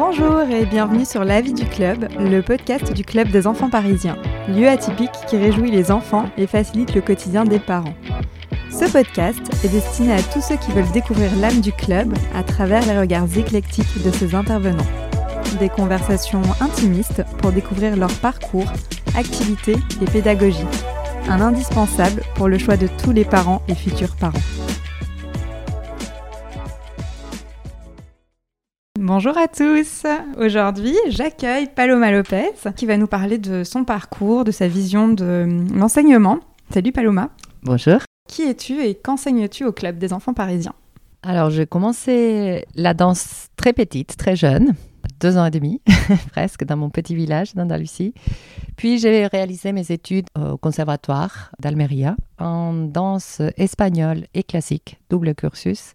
Bonjour et bienvenue sur La vie du club, le podcast du club des enfants parisiens, lieu atypique qui réjouit les enfants et facilite le quotidien des parents. Ce podcast est destiné à tous ceux qui veulent découvrir l'âme du club à travers les regards éclectiques de ses intervenants. Des conversations intimistes pour découvrir leur parcours, activités et pédagogie. Un indispensable pour le choix de tous les parents et futurs parents. Bonjour à tous. Aujourd'hui, j'accueille Paloma Lopez qui va nous parler de son parcours, de sa vision de l'enseignement. Salut Paloma. Bonjour. Qui es-tu et qu'enseignes-tu au club des enfants parisiens? Alors, j'ai commencé la danse très petite, très jeune, deux ans et demi presque, dans mon petit village d'Andalusie. Puis j'ai réalisé mes études au conservatoire d'Almeria en danse espagnole et classique, double cursus.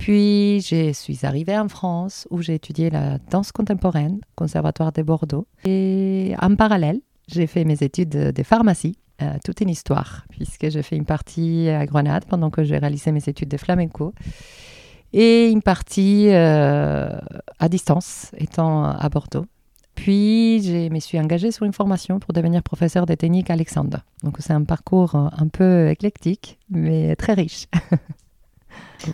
Puis je suis arrivée en France où j'ai étudié la danse contemporaine Conservatoire de Bordeaux. Et en parallèle, j'ai fait mes études de pharmacie, euh, toute une histoire, puisque j'ai fait une partie à Grenade pendant que j'ai réalisé mes études de flamenco et une partie euh, à distance, étant à Bordeaux. Puis, je me suis engagée sur une formation pour devenir professeur de technique à Alexandre. Donc, c'est un parcours un peu éclectique, mais très riche.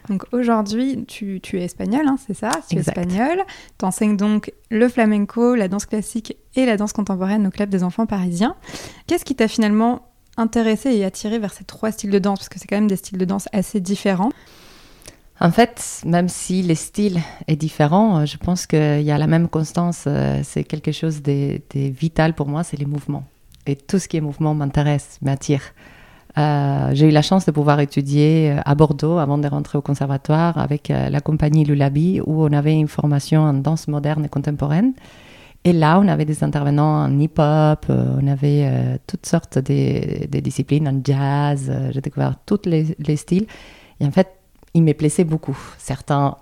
Donc aujourd'hui, tu, es espagnol, hein, c'est ça Tu es espagnol. Tu enseignes donc le flamenco, la danse classique et la danse contemporaine au Club des enfants parisiens. Qu'est-ce qui t'a finalement intéressé et attiré vers ces trois styles de danse? Parce que c'est quand même des styles de danse assez différents. En fait, même si les styles est différent, euh, je pense qu'il y a la même constance. Euh, c'est quelque chose de, de vital pour moi, c'est les mouvements. Et tout ce qui est mouvement m'intéresse, m'attire. Euh, j'ai eu la chance de pouvoir étudier euh, à Bordeaux avant de rentrer au conservatoire avec euh, la compagnie Lulabi où on avait une formation en danse moderne et contemporaine. Et là, on avait des intervenants en hip-hop, on avait toutes sortes de, disciplines, en jazz, j'ai découvert tous les, styles. Et en fait, il me plaisait beaucoup. Certains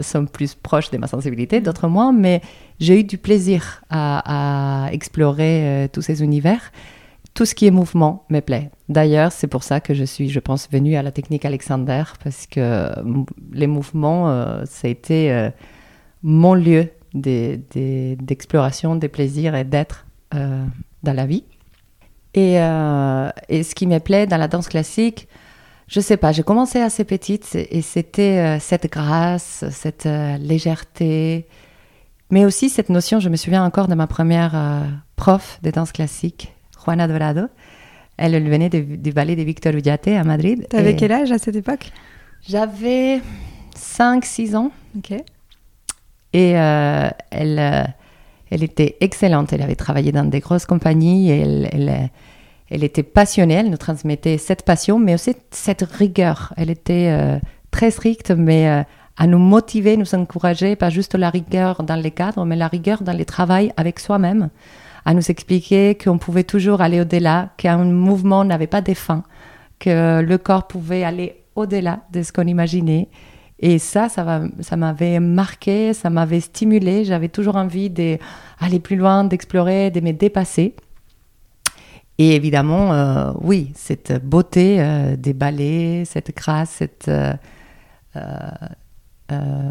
sont plus proches de ma sensibilité, d'autres moins, mais j'ai eu du plaisir à explorer tous ces univers tout ce qui est mouvement me plaît. D'ailleurs, c'est pour ça que je suis, je pense, venue à la technique Alexander, parce que les mouvements, euh, ça a été euh, mon lieu d'exploration, des, plaisirs et d'être euh, dans la vie. Et, et, ce qui me plaît dans la danse classique, je sais pas, j'ai commencé assez petite et c'était cette grâce, cette légèreté, mais aussi cette notion, je me souviens encore de ma première prof de danse classique, Juana Dorado. Elle venait du ballet de Victor Ullate à Madrid. T'avais quel âge à cette époque? J'avais 5-6 ans. Ok. Et euh, elle, euh, elle était excellente. Elle avait travaillé dans des grosses compagnies. Et elle, elle, elle, était passionnée. Elle nous transmettait cette passion, mais aussi cette rigueur. Elle était euh, très stricte, mais à nous motiver, nous encourager, pas juste la rigueur dans les cadres, mais la rigueur dans les travail avec soi-même à nous expliquer qu'on pouvait toujours aller au-delà, qu'un mouvement n'avait pas de fin, que le corps pouvait aller au-delà de ce qu'on imaginait. Et ça, ça, m'avait marqué, ça m'avait stimulé. J'avais toujours envie d'aller plus loin, d'explorer, de me dépasser. Et évidemment, euh, oui, cette beauté euh, des ballets, cette grâce, cette, euh,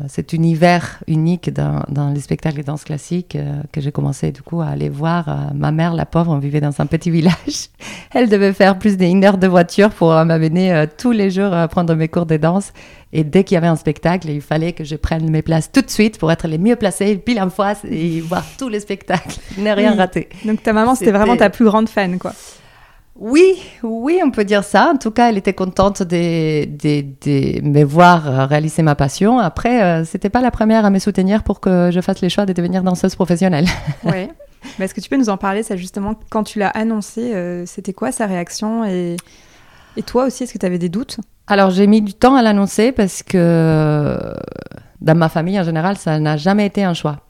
cet univers unique dans, les spectacles de danse classique euh, que j'ai commencé du coup à aller voir. Euh, ma mère, la pauvre, on vivait dans un petit village. Elle devait faire plus d'une heure de voiture pour m'amener tous les jours à prendre mes cours de danse. Et dès qu'il y avait un spectacle, il fallait que je prenne mes places tout de suite pour être les mieux placés, pile en face et voir tous les spectacles, ne rien rater. Donc ta maman, c'était vraiment ta plus grande fan, quoi. Oui, oui, on peut dire ça. En tout cas, elle était contente de, de, me voir réaliser ma passion. Après, euh, c'était pas la première à me soutenir pour que je fasse les choix de devenir danseuse professionnelle. Oui. Mais est-ce que tu peux nous en parler, ça justement, quand tu l'as annoncé, euh, c'était quoi sa réaction et, et toi aussi, est-ce que tu avais des doutes? Alors, j'ai mis du temps à l'annoncer parce que dans ma famille, en général, ça n'a jamais été un choix.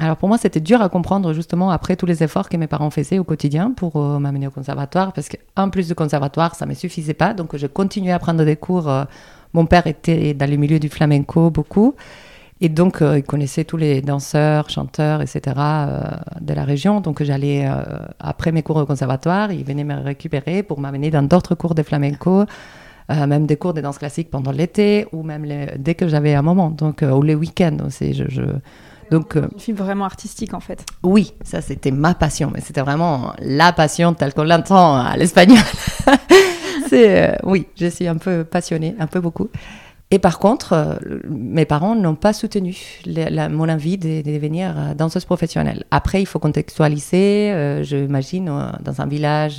Alors pour moi, c'était dur à comprendre justement après tous les efforts que mes parents faisaient au quotidien pour euh, m'amener au conservatoire, parce qu'en plus du conservatoire, ça ne me suffisait pas, donc je continuais à prendre des cours. Euh, mon père était dans le milieu du flamenco beaucoup, et donc euh, il connaissait tous les danseurs, chanteurs, etc. de la région, donc j'allais, après mes cours au conservatoire, il venait me récupérer pour m'amener dans d'autres cours de flamenco. même des cours de danse classique pendant l'été ou même dès que j'avais un moment, donc ou les week-ends aussi. je Donc, une fille vraiment artistique en fait. Oui, ça c'était ma passion, mais c'était vraiment la passion telle qu'on l'entend à l'espagnol. c'est oui, je suis un peu passionnée, un peu beaucoup. Et par contre, euh, mes parents n'ont pas soutenu mon envie de, devenir euh, danseuse professionnelle. Après, il faut contextualiser. Euh, je dans un village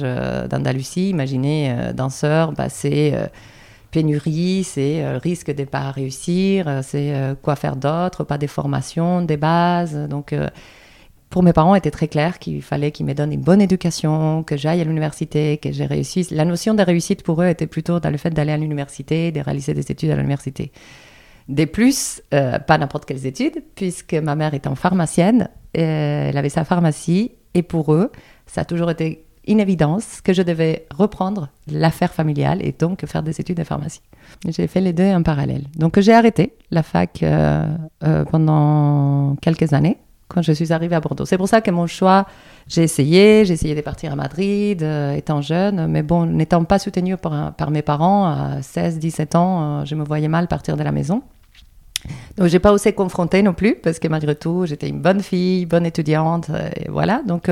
d'Andalousie, imaginer danseur, bah, c'est pénurie, c'est risque de ne pas réussir, c'est quoi faire d'autre, pas des formations, des bases. Donc, pour mes parents, était très clair qu'il fallait qu'ils me donnent une bonne éducation, que j'aille à l'université, que j'ai réussi. La notion de réussite pour eux était plutôt dans le fait d'aller à l'université, de réaliser des études à l'université. Des plus, euh, pas n'importe quelles études, puisque ma mère était en pharmacienne, euh, elle avait sa pharmacie, et pour eux, ça a toujours été une évidence que je devais reprendre l'affaire familiale et donc faire des études de pharmacie. J'ai fait les deux en parallèle. Donc j'ai arrêté la fac euh, pendant quelques années quand je suis arrivée à Bordeaux. C'est pour ça que mon choix, j'ai essayé, j'ai essayé de partir à Madrid euh, étant jeune, mais bon, n'étant pas soutenue par, mes parents à 16, 17 ans, euh, je me voyais mal partir de la maison. Donc, j'ai pas osé confronter non plus, parce que malgré tout, j'étais une bonne fille, bonne étudiante, euh, voilà. Donc,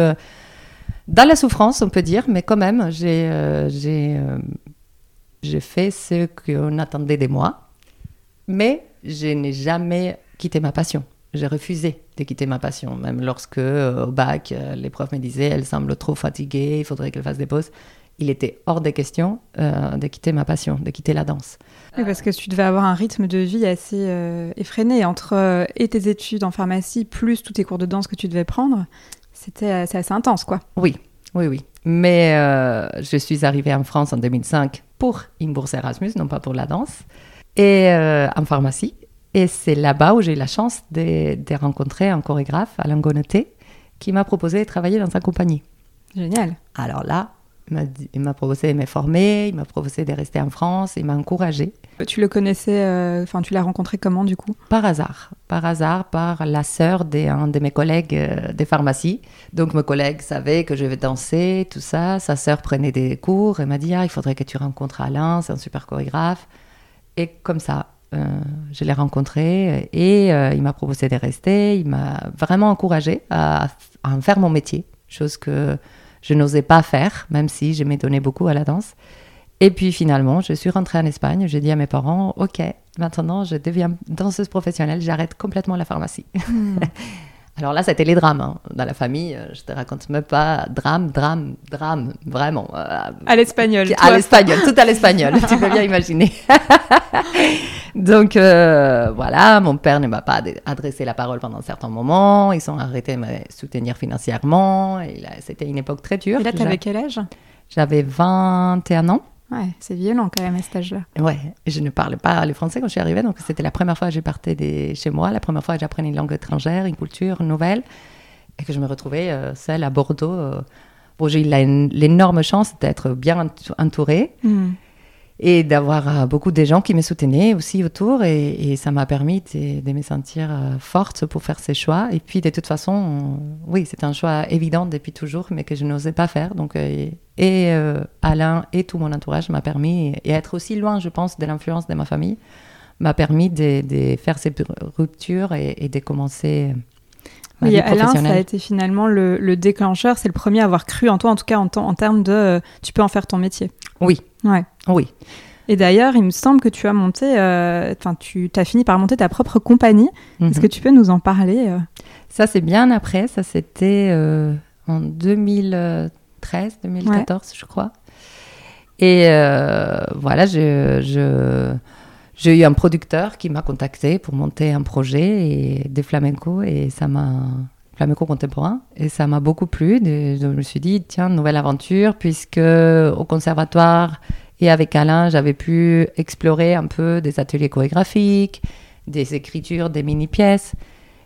dans la souffrance, on peut dire, mais quand même, j'ai j'ai fait ce qu'on attendait de moi, mais je n'ai jamais quitté ma passion j'ai refusé de quitter ma passion, même lorsque euh, au bac, euh, les profs me disaient elle semble trop fatiguée, il faudrait qu'elle fasse des pauses. Il était hors des questions euh, de quitter ma passion, de quitter la danse. Parce que tu devais avoir un rythme de vie assez effréné entre et tes études en pharmacie plus tous tes cours de danse que tu devais prendre. C'était assez intense, quoi. Oui, oui, oui. Mais je suis arrivée en France en 2005 pour une bourse Erasmus, non pas pour la danse, et en pharmacie. Et c'est là-bas où j'ai eu la chance de, rencontrer un chorégraphe, Alain Goneté, qui m'a proposé de travailler dans sa compagnie. Génial. Alors là, il m'a proposé de me former, il m'a proposé de rester en France, il m'a encouragé. Tu le connaissais, euh, enfin tu l'as rencontré comment du coup? Par hasard, par hasard, par la sœur d'un de mes collègues euh, des pharmacies. Donc mes collègues savaient que je vais danser, tout ça. Sa sœur prenait des cours et m'a dit ah, il faudrait que tu rencontres Alain, c'est un super chorégraphe. Et comme ça, euh, je l'ai rencontré et euh, il m'a proposé de rester. Il m'a vraiment encouragé à, en faire mon métier, chose que je n'osais pas faire, même si je m'ai donné beaucoup à la danse. Et puis finalement, je suis rentrée en Espagne. J'ai dit à mes parents Ok, maintenant je deviens danseuse professionnelle, j'arrête complètement la pharmacie. Hmm. Alors là, c'était les drames. Hein. Dans la famille, euh, je te raconte même pas. Drame, drame, drame, vraiment. à l'espagnol. À l'espagnol, tout à l'espagnol, tu peux bien imaginer. Donc euh, voilà, mon père ne m'a pas adressé la parole pendant un certain moment. Ils sont arrêtés de me soutenir financièrement. C'était une époque très dure. Et là, tu avais quel âge? J'avais 21 ans. Ouais, c'est violent quand même à cet âge-là. Ouais, je ne parlais pas le français quand je suis arrivée, donc c'était la première fois que je partais de chez moi, la première fois que j'apprenais une langue étrangère, une culture nouvelle, et que je me retrouvais euh, seule à Bordeaux. Euh. Bon, j'ai eu l'énorme chance d'être bien entourée. Hmm et d'avoir euh, beaucoup de gens qui me soutenaient aussi autour et, ça m'a permis de, me sentir euh, forte pour faire ces choix. Et puis de toute façon oui c'est un choix évident depuis toujours mais que je n'osais pas faire. Donc euh, et Alain et tout mon entourage m'a permis et être aussi loin je pense de l'influence de ma famille m'a permis de, faire ces ruptures et, de commencer ma oui, Alain, ça a été finalement le, déclencheur. C'est le premier à avoir cru en toi, en tout cas en, en termes de tu peux en faire ton métier. Oui, Ouais. Oui. Et d'ailleurs, il me semble que tu as monté, euh, enfin, tu as fini par monter ta propre compagnie. Est-ce que mhm. tu peux nous en parler euh? Ça, c'est bien après. Ça, c'était euh, en 2013, 2014, je crois. Et voilà, je, j'ai eu un producteur qui m'a contacté pour monter un projet et, de flamenco et ça m'a flamenco contemporain et ça m'a beaucoup plu. je me suis dit tiens nouvelle aventure puisque au conservatoire et avec Alain, j'avais pu explorer un peu des ateliers chorégraphiques, des écritures, des mini-pièces.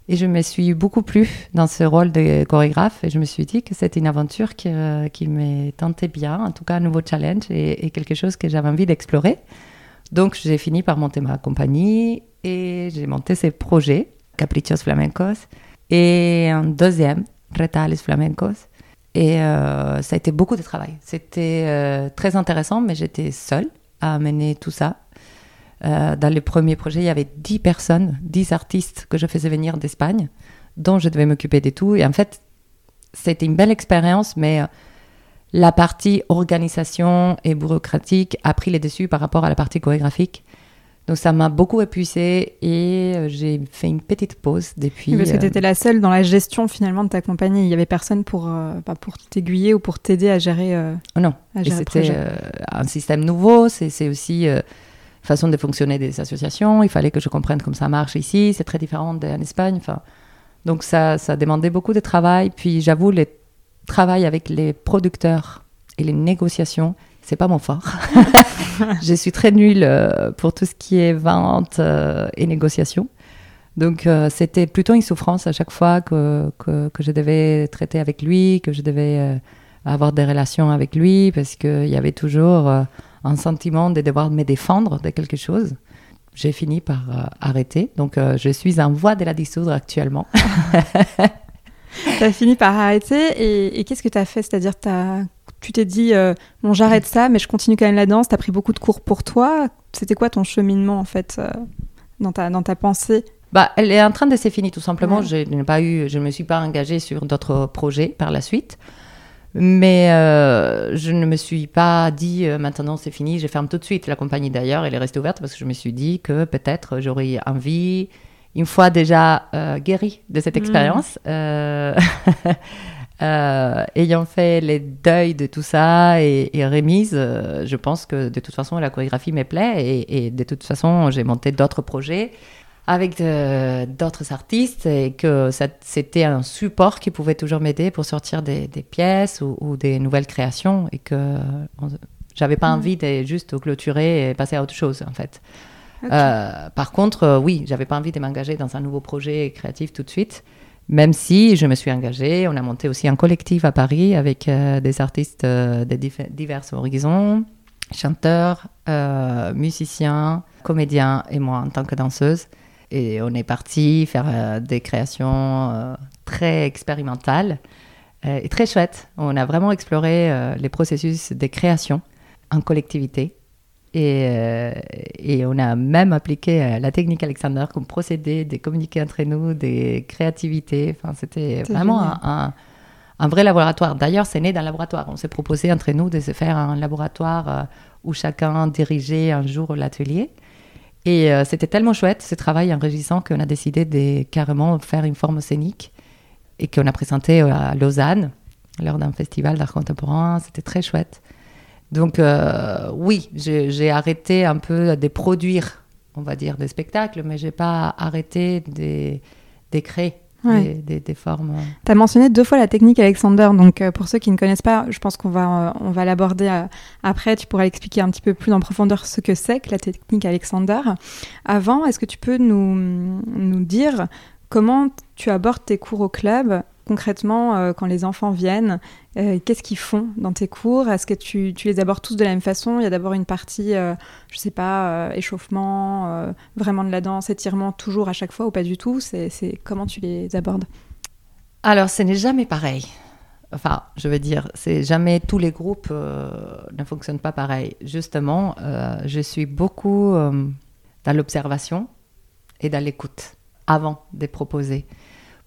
Et je me suis beaucoup plu dans ce rôle de chorégraphe et je me suis dit que c'était une aventure qui, euh, qui me tentait bien, en tout cas un nouveau challenge et, quelque chose que j'avais envie d'explorer. Donc j'ai fini par monter ma compagnie et j'ai monté ces projets, Caprichos Flamencos, et un deuxième, Retales Flamencos, et euh, ça a été beaucoup de travail. C'était euh, très intéressant, mais j'étais seule à mener tout ça. Euh, dans les premiers projets, il y avait 10 personnes, 10 artistes que je faisais venir d'Espagne. dont je devais m'occuper de tout. Et en fait, c'était une belle expérience, mais la partie organisation et bureaucratique a pris les dessus par rapport à la partie chorégraphique. Donc ça m'a beaucoup épuisé et euh, j'ai fait une petite pause depuis. parce que tu étais la seule dans la gestion finalement de ta compagnie. Il n'y avait personne pour, euh, pour t'aiguiller ou pour t'aider à gérer. Euh, oh non, c'était un système nouveau. C'est aussi façon de fonctionner des associations. Il fallait que je comprenne comment ça marche ici. C'est très différent d'en Espagne. Enfin, donc ça, ça demandait beaucoup de travail. Puis j'avoue, les travail avec les producteurs et les négociations, c'est pas mon fort. je suis très nulle euh, pour tout ce qui est vente euh, et négociation. Donc euh, c'était plutôt une souffrance à chaque fois que, que, je devais traiter avec lui, que je devais avoir des relations avec lui, parce qu'il y avait toujours un sentiment de devoir me défendre de quelque chose. J'ai fini par arrêter. Donc je suis en voie de la dissoudre actuellement. tu as fini par arrêter et, qu'est-ce que tu as fait? C'est-à-dire, tu t'es dit, euh, bon, j'arrête ça, mais je continue quand même la danse. Tu as pris beaucoup de cours pour toi. C'était quoi ton cheminement, en fait, euh, dans, ta, dans ta pensée? Bah, elle est en train de se finir tout simplement. Je n'ai pas eu, je ne me suis pas engagée sur d'autres projets par la suite, mais euh, je ne me suis pas dit maintenant c'est fini, je ferme tout de suite. La compagnie d'ailleurs, elle est restée ouverte parce que je me suis dit que peut-être j'aurais envie une fois déjà euh, guérie de cette mm. expérience, euh, euh, ayant fait les deuils de tout ça et, remise, je pense que de toute façon la chorégraphie me plaît et, de toute façon j'ai monté d'autres projets avec d'autres artistes et que c'était un support qui pouvait toujours m'aider pour sortir des, pièces ou, des nouvelles créations et que j'avais pas mm. envie de juste clôturer et passer à autre chose en fait. Euh, par contre, euh, oui, j'avais pas envie de m'engager dans un nouveau projet créatif tout de suite, même si je me suis engagée. On a monté aussi un collectif à Paris avec euh, des artistes de divers horizons, chanteurs, musiciens, comédiens et moi en tant que danseuse. Et on est parti faire des créations très expérimentales et très chouettes. On a vraiment exploré les processus de création en collectivité et, euh, et, on a même appliqué euh, la technique Alexander comme procédé de communiquer entre nous, des créativités. Enfin, c'était vraiment un, un, vrai laboratoire. D'ailleurs, c'est né d'un laboratoire. On s'est proposé entre nous de se faire un laboratoire euh, où chacun dirigeait un jour l'atelier. Et c'était tellement chouette ce travail enrichissant qu'on a décidé de carrément faire une forme scénique et qu'on a présenté à Lausanne lors d'un festival d'art contemporain. C'était très chouette. Donc euh, oui, j'ai arrêté un peu de produire, on va dire, des spectacles, mais j'ai pas arrêté de, créer. Des, formes. Tu as mentionné deux fois la technique Alexander, donc euh, pour ceux qui ne connaissent pas, je pense qu'on va, on va l'aborder euh, après, tu pourras expliquer un petit peu plus en profondeur ce que c'est que la technique Alexander. Avant, est-ce que tu peux nous, nous dire comment tu abordes tes cours au club concrètement, euh, quand les enfants viennent, euh, qu'est-ce qu'ils font dans tes cours? Est-ce que tu, les abordes tous de la même façon? Il y a d'abord une partie, euh, je sais pas, échauffement, vraiment de la danse, étirement, toujours à chaque fois ou pas du tout? C'est comment tu les abordes? Alors, ce n'est jamais pareil. Enfin, je veux dire, c'est jamais tous les groupes ne fonctionnent pas pareil. Justement, je suis beaucoup dans l'observation et dans l'écoute avant de proposer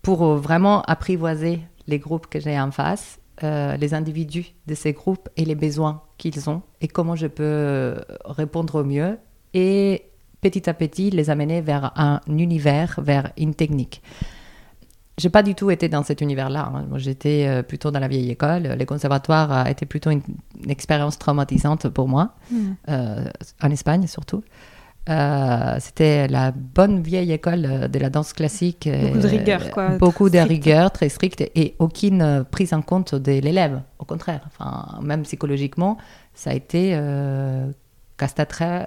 pour euh, vraiment apprivoiser les groupes que j'ai en face, euh, les individus de ces groupes et les besoins qu'ils ont et comment je peux euh, répondre au mieux et petit à petit les amener vers un univers, vers une technique. J'ai pas du tout été dans cet univers-là. Hein. J'étais plutôt dans la vieille école. Les conservatoires été plutôt une, expérience traumatisante pour moi, mmh. en Espagne surtout. Euh, c'était la bonne vieille école de la danse classique. Beaucoup de rigueur, quoi. Beaucoup de rigueur, très stricte, et aucune prise en compte de l'élève. Au contraire, enfin, même psychologiquement, ça a été euh, castrateur.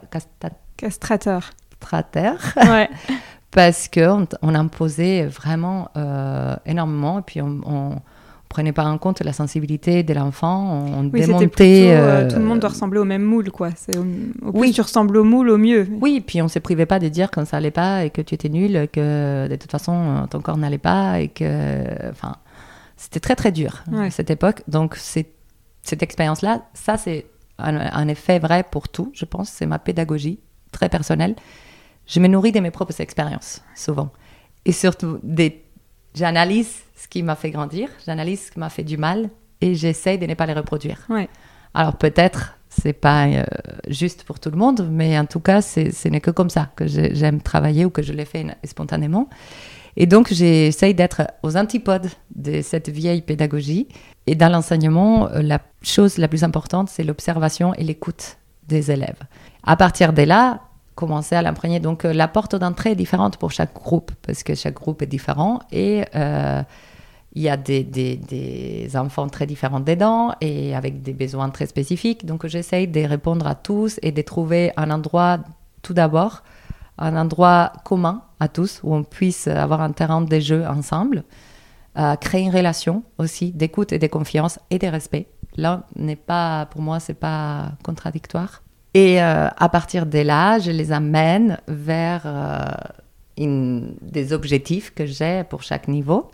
Castrateur. Ouais. Parce qu'on on imposait vraiment euh, énormément, et puis on prenait pas en compte la sensibilité de l'enfant, on démontait. Euh, tout le monde doit ressembler au même moule, quoi. C'est au, plus oui. tu ressembles au moule, au mieux. Oui, puis on se privait pas de dire quand ça allait pas et que tu étais nul, que de toute façon ton corps n'allait pas et que, enfin, c'était très très dur à cette époque. Donc cette expérience-là, ça c'est un, effet vrai pour tout, je pense. C'est ma pédagogie très personnelle. Je me nourris de mes propres expériences souvent et surtout des j'analyse ce qui m'a fait grandir, j'analyse ce qui m'a fait du mal et j'essaye de ne pas les reproduire. Ouais. Alors peut-être c'est pas euh, juste pour tout le monde, mais en tout cas, ce n'est que comme ça que j'aime travailler ou que je l'ai fait spontanément. Et donc, j'essaye d'être aux antipodes de cette vieille pédagogie. Et dans l'enseignement, euh, la chose la plus importante, c'est l'observation et l'écoute des élèves. À partir de là, commencer à l'imprégner. Donc, euh, la porte d'entrée est différente pour chaque groupe, parce que chaque groupe est différent. Et il y a des, des, enfants très différents dedans et avec des besoins très spécifiques. Donc j'essaye de répondre à tous et de trouver un endroit, tout d'abord, un endroit commun à tous où on puisse avoir un terrain de jeu ensemble, euh, créer une relation aussi d'écoute et de confiance et de respect. Là, n'est pas, pour moi, c'est pas contradictoire. Et euh, à partir de là, je les amène vers euh, des objectifs que j'ai pour chaque niveau.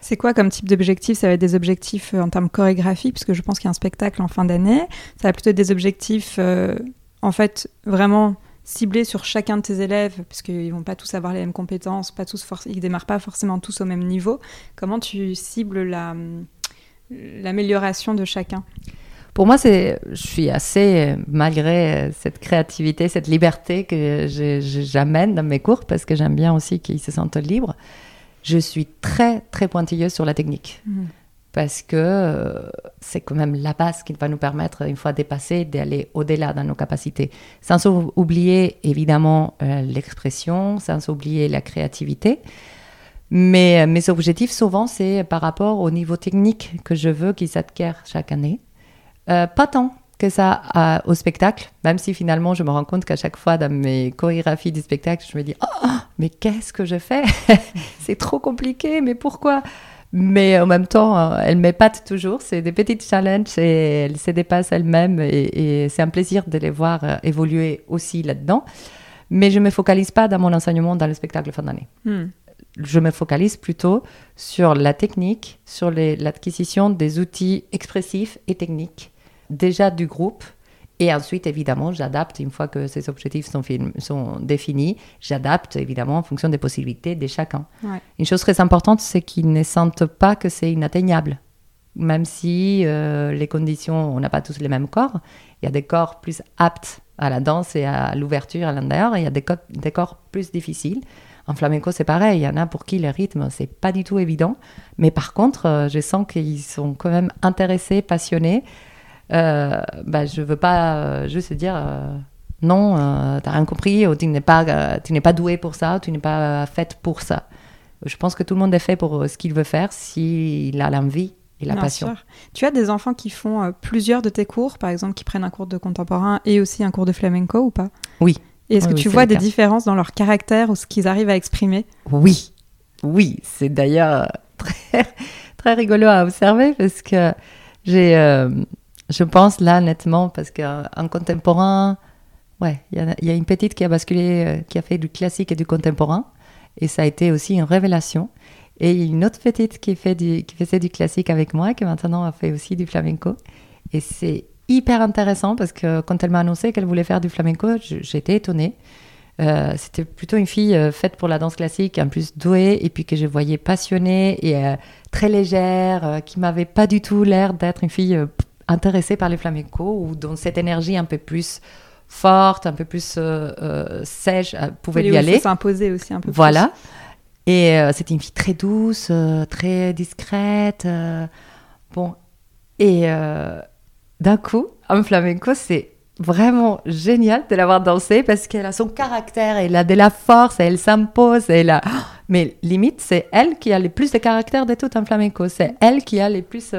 C'est quoi comme type d'objectif Ça va être des objectifs euh, en termes chorégraphiques, puisque je pense qu'il y a un spectacle en fin d'année. Ça va plutôt être des objectifs, en fait, vraiment ciblés sur chacun de tes élèves, puisqu'ils vont pas tous avoir les mêmes compétences, pas tous ils démarrent pas forcément tous au même niveau. Comment tu cibles la, l'amélioration de chacun? Pour moi, c'est, je suis assez, malgré cette créativité, cette liberté que j'amène dans mes cours, parce que j'aime bien aussi qu'ils se sentent libres, je suis très, très pointilleuse sur la technique. Mhm. Parce que euh, c'est quand même la base qui va nous permettre, une fois dépassé, d'aller au-delà dans nos capacités. Sans oublier, évidemment, euh, l'expression, sans oublier la créativité. Mais euh, mes objectifs, souvent, c'est par rapport au niveau technique que je veux qu'ils s'acquièrent chaque année. Pas tant que ça au spectacle, même si finalement je me rends compte qu'à chaque fois dans mes chorégraphies du spectacle, je me dis Oh, mais qu'est-ce que je fais? C'est trop compliqué, mais pourquoi? Mais en même temps, euh, elle m'épate toujours. C'est des petites challenges et elle se dépasse elle-même et, c'est un plaisir de les voir euh, évoluer aussi là-dedans. Mais je ne me focalise pas dans mon enseignement dans le spectacle fin d'année. Hmm. Je me focalise plutôt sur la technique, sur l'acquisition des outils expressifs et techniques déjà du groupe. Et ensuite, évidemment, j'adapte, une fois que ces objectifs sont, sont définis, j'adapte évidemment en fonction des possibilités de chacun. Une chose très importante, c'est qu'ils ne sentent pas que c'est inatteignable. Même si euh, les conditions, on n'a pas tous les mêmes corps, il y a des corps plus aptes à la danse et à l'ouverture à l'intérieur, et il y a des, des corps plus difficiles. En flamenco, c'est pareil. Il y en a pour qui le rythme, c'est pas du tout évident. Mais par contre, euh, je sens qu'ils sont quand même intéressés, passionnés euh, bah, je veux pas euh, juste dire euh, non, euh, tu n'as rien compris, ou tu n'es pas, tu n'es pas doué pour ça, ou tu n'es pas faite pour ça. Je pense que tout le monde est fait pour ce qu'il veut faire s'il a l'envie et la passion. Tu as des enfants qui font plusieurs de tes cours, par exemple, qui prennent un cours de contemporain et aussi un cours de flamenco ou pas? Oui. est-ce que tu vois des différences dans leur caractère ou ce qu'ils arrivent à exprimer? Oui, oui. C'est d'ailleurs très, très rigolo à observer parce que j'ai je pense là, nettement, parce qu'en contemporain, ouais, il y, a une petite qui a basculé, euh, qui a fait du classique et du contemporain. Et ça a été aussi une révélation. Et il y a une autre petite qui, faisait du classique avec moi, qui maintenant a fait aussi du flamenco. Et c'est hyper intéressant parce que quand elle m'a annoncé qu'elle voulait faire du flamenco, j'étais étonnée. Euh, c'était plutôt une fille euh, faite pour la danse classique, en plus douée, et puis que je voyais passionnée et très légère, qui m'avait pas du tout l'air d'être une fille intéressé par les flamencos ou dont cette énergie un peu plus forte, un peu plus euh, euh, sèche euh, pouvait lui aller. s'imposer aussi un peu voilà. Et c'était une fille très douce, très discrète. bon. Et d'un coup, un flamenco, c'est vraiment génial de l'avoir dansé parce qu'elle a son caractère, elle a de la force, elle s'impose, elle a... Mais limite, c'est elle qui a le plus de caractère de tout un flamenco. C'est elle qui a les plus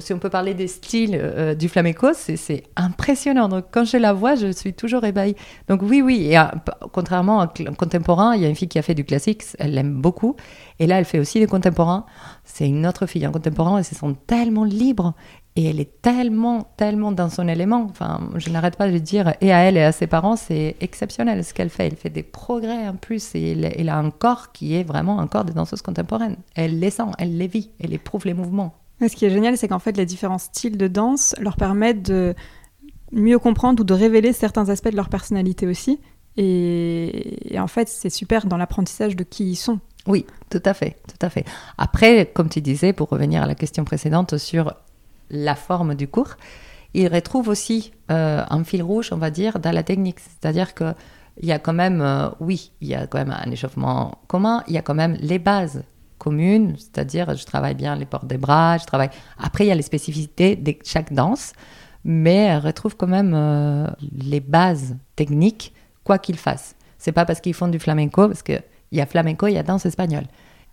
si on peut parler des styles euh, du flamenco, c'est impressionnant. Donc quand je la vois, je suis toujours ébahie. Donc oui, oui. Et euh, contrairement à un contemporain, il y a une fille qui a fait du classique, elle l'aime beaucoup. Et là, elle fait aussi du contemporain. C'est une autre fille. En contemporain, elle se sent tellement libre et elle est tellement, tellement dans son élément. Enfin, je n'arrête pas de dire, et à elle et à ses parents, c'est exceptionnel ce qu'elle fait. Elle fait des progrès en plus et elle, a un corps qui est vraiment un corps de danseuse contemporaine. Elle les sent, elle les vit, elle éprouve les mouvements. Ce qui est génial, c'est qu'en fait, les différents styles de danse leur permettent de mieux comprendre ou de révéler certains aspects de leur personnalité aussi. Et, en fait, c'est super dans l'apprentissage de qui ils sont. Oui, tout à fait, tout à fait. Après, comme tu disais, pour revenir à la question précédente sur la forme du cours, il retrouve aussi euh, un fil rouge, on va dire, dans la technique. C'est-à-dire que il y a quand même, euh, oui, il y a quand même un échauffement commun, il y a quand même les bases communes, c'est-à-dire je travaille bien les portes des bras, je travaille. Après, il y a les spécificités de chaque danse, mais elle retrouve quand même euh, les bases techniques, quoi qu'il fasse. C'est pas parce qu'ils font du flamenco, parce qu'il y a flamenco, il y a danse espagnole.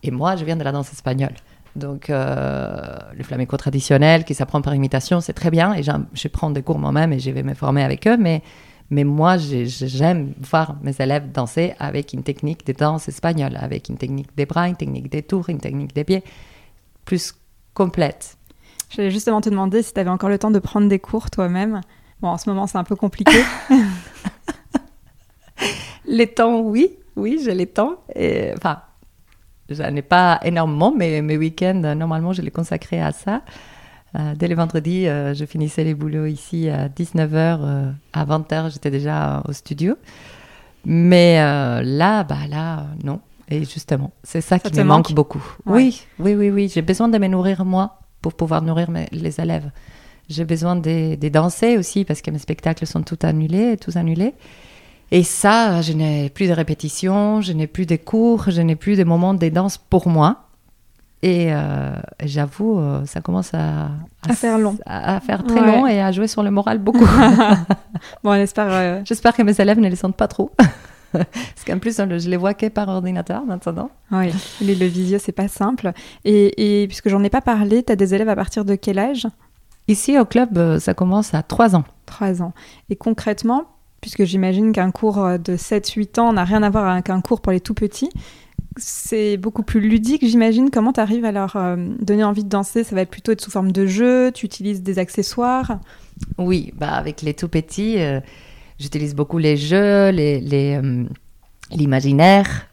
Et moi, je viens de la danse espagnole. Donc, euh, le flamenco traditionnel qui s'apprend par imitation, c'est très bien. Et je prends des cours moi-même et je vais me former avec eux. Mais mais moi, j'aime voir mes élèves danser avec une technique de danse espagnole, avec une technique des bras, une technique des tours, une technique des pieds plus complète. J'allais justement te demander si tu avais encore le temps de prendre des cours toi-même. Bon, en ce moment, c'est un peu compliqué. les temps, oui, oui, j'ai les temps. Et, enfin, j'en ai pas énormément, mais mes week-ends, normalement, je les consacrais à ça. Euh, dès le vendredi, euh, je finissais les boulots ici à 19h. Euh, à 20h, j'étais déjà au studio. Mais là, bah là, non. Et justement, c'est ça, qui me manque, beaucoup. Oui, oui, oui, oui. J'ai besoin de me nourrir moi pour pouvoir nourrir les élèves. J'ai besoin de, de, danser aussi parce que mes spectacles sont tous annulés, tous annulés. Et ça, je n'ai plus de répétitions, je n'ai plus de cours, je n'ai plus de moments de danse pour moi. Et euh, j'avoue, euh, ça commence à, à, faire long. À, faire très long et à jouer sur le moral beaucoup. bon, on espère. Euh, J'espère que mes élèves ne les sentent pas trop. Parce qu'en plus, je les vois que par ordinateur maintenant. Oui, le, le visio, c'est pas simple. Et, et puisque j'en ai pas parlé, tu as des élèves à partir de quel âge? Ici, au club, ça commence à 3 ans. 3 ans. Et concrètement, puisque j'imagine qu'un cours de 7-8 ans n'a rien à voir avec un cours pour les tout petits, c'est beaucoup plus ludique, j'imagine. Comment tu arrives à leur euh, donner envie de danser? Ça va être plutôt être sous forme de jeu? Tu utilises des accessoires? Oui, bah avec les tout petits, euh, j'utilise beaucoup les jeux, les, euh, l'imaginaire,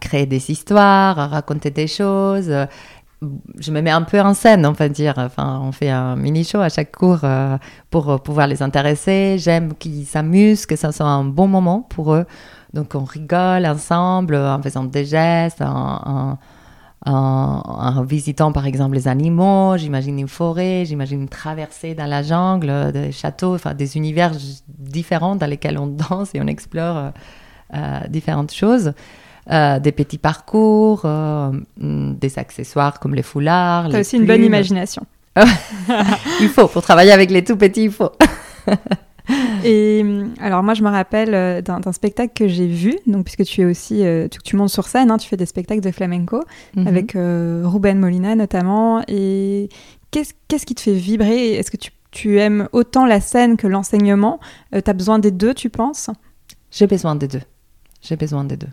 créer des histoires, raconter des choses. je me mets un peu en scène, va dire. Enfin, on fait un mini show à chaque cours pour pouvoir les intéresser. J'aime qu'ils s'amusent, que ça soit un bon moment pour eux. Donc on rigole ensemble en faisant des gestes, en, visitant par exemple les animaux. J'imagine une forêt, j'imagine une traversée dans la jungle, des châteaux, enfin des univers différents dans lesquels on danse et on explore euh, différentes choses. Euh, des petits parcours, euh, des accessoires comme les foulards. Tu as aussi une bonne imagination. il faut, pour travailler avec les tout petits, il faut. Et hum, alors moi, je me rappelle euh, d'un spectacle que j'ai vu, donc puisque tu es aussi, euh, tu, montes sur scène, hein, tu fais des spectacles de flamenco mhm. avec euh, Ruben Molina notamment. Et qu'est-ce qui te fait vibrer? Est-ce que tu, tu, aimes autant la scène que l'enseignement? Tu as besoin des deux, tu penses? J'ai besoin des deux. J'ai besoin des deux.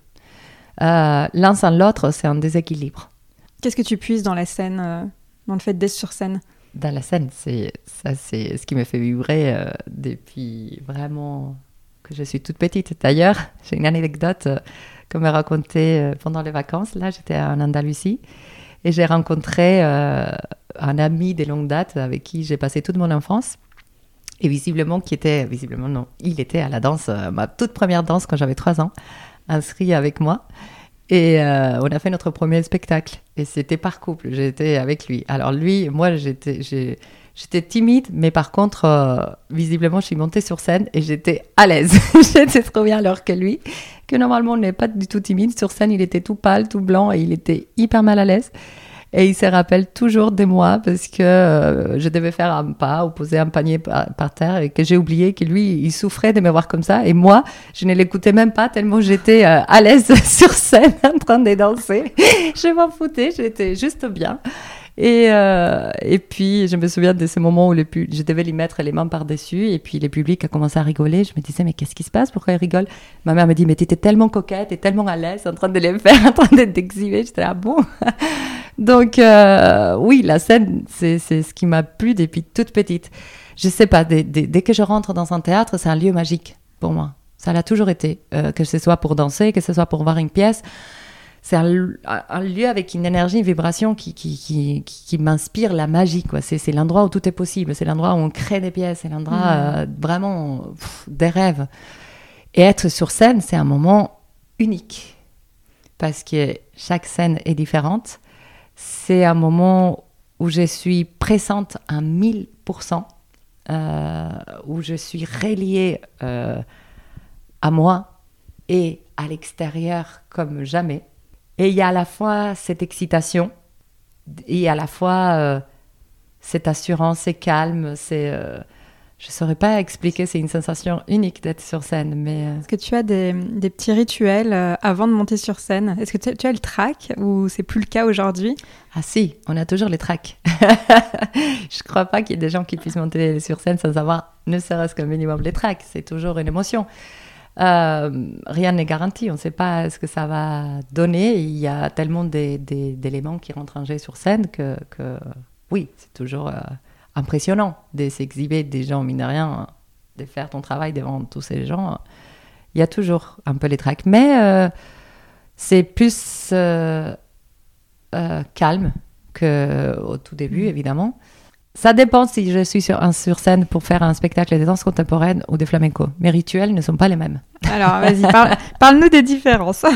L'un sans l'autre, c'est un déséquilibre. Qu'est-ce que tu puisses dans la scène, dans le fait d'être sur scène? Dans la scène. C'est ça, c'est ce qui me fait vibrer euh, depuis vraiment que je suis toute petite. D'ailleurs, j'ai une anecdote euh, qu'on m'a racontée euh, pendant les vacances. Là, j'étais en Andalousie et j'ai rencontré un ami de longue date avec qui j'ai passé toute mon enfance. Et visiblement, qui était, visiblement non, il était à la danse, ma toute première danse quand j'avais trois ans, inscrit avec moi. Et euh, on a fait notre premier spectacle. Et c'était par couple. J'étais avec lui. Alors lui, moi, j'étais, j'étais timide, mais par contre, euh, visiblement, je suis montée sur scène et j'étais à l'aise. j'étais trop bien alors que lui, que normalement, on n'est pas du tout timide. Sur scène, il était tout pâle, tout blanc et il était hyper mal à l'aise. Et il se rappelle toujours de moi parce que euh, je devais faire un pas ou poser un panier par, terre et que j'ai oublié que lui, il souffrait de me voir comme ça. Et moi, je ne l'écoutais même pas tellement j'étais euh, à l'aise sur scène en train de danser. je m'en foutais, j'étais juste bien. Et, euh, et puis, je me souviens de ces moments où je devais lui mettre les mains par-dessus, et puis le public a commencé à rigoler. Je me disais, mais qu'est-ce qui se passe? Pourquoi il rigole? Ma mère me dit, mais tu étais tellement coquette et tellement à l'aise en train de les faire, en train d'être exhibée. J'étais là, bon. Donc, euh, oui, la scène, c'est ce qui m'a plu depuis toute petite. Je sais pas, dès, que je rentre dans un théâtre, c'est un lieu magique pour moi. Ça l'a toujours été, euh, que ce soit pour danser, que ce soit pour voir une pièce c'est un, lieu avec une énergie, une vibration qui, qui, qui, qui m'inspire la magie. Quoi. C'est, c'est l'endroit où tout est possible. C'est l'endroit où on crée des pièces. C'est l'endroit mmh. euh, vraiment des rêves. Et être sur scène, c'est un moment unique. parce que chaque scène est différente. C'est un moment où je suis présente à 1000%, euh, où je suis reliée euh, à moi et à l'extérieur comme jamais. Et il y a à la fois cette excitation et à la fois euh, cette assurance, c'est calme, c'est je ne saurais pas expliquer, c'est une sensation unique d'être sur scène. Mais euh, Est-ce que tu as des, petits rituels euh, avant de monter sur scène? Est-ce que tu, as le track ou c'est plus le cas aujourd'hui? Ah si, on a toujours les tracks. je ne crois pas qu'il y ait des gens qui puissent monter sur scène sans avoir ne serait-ce qu'un minimum les tracks. C'est toujours une émotion. Euh, rien n'est garanti, on ne sait pas ce que ça va donner. Il y a tellement d'éléments qui rentrent en jeu sur scène que, oui, c'est toujours impressionnant de s'exhiber des gens, mine de rien, de faire ton travail devant tous ces gens. Il y a toujours un peu les tracks. Mais euh, c'est plus euh, euh, calme qu'au tout début, mm. évidemment. Ça dépend si je suis sur, sur scène pour faire un spectacle de danse contemporaine ou de flamenco. Mes rituels ne sont pas les mêmes. Alors, vas-y, parle-nous des différences.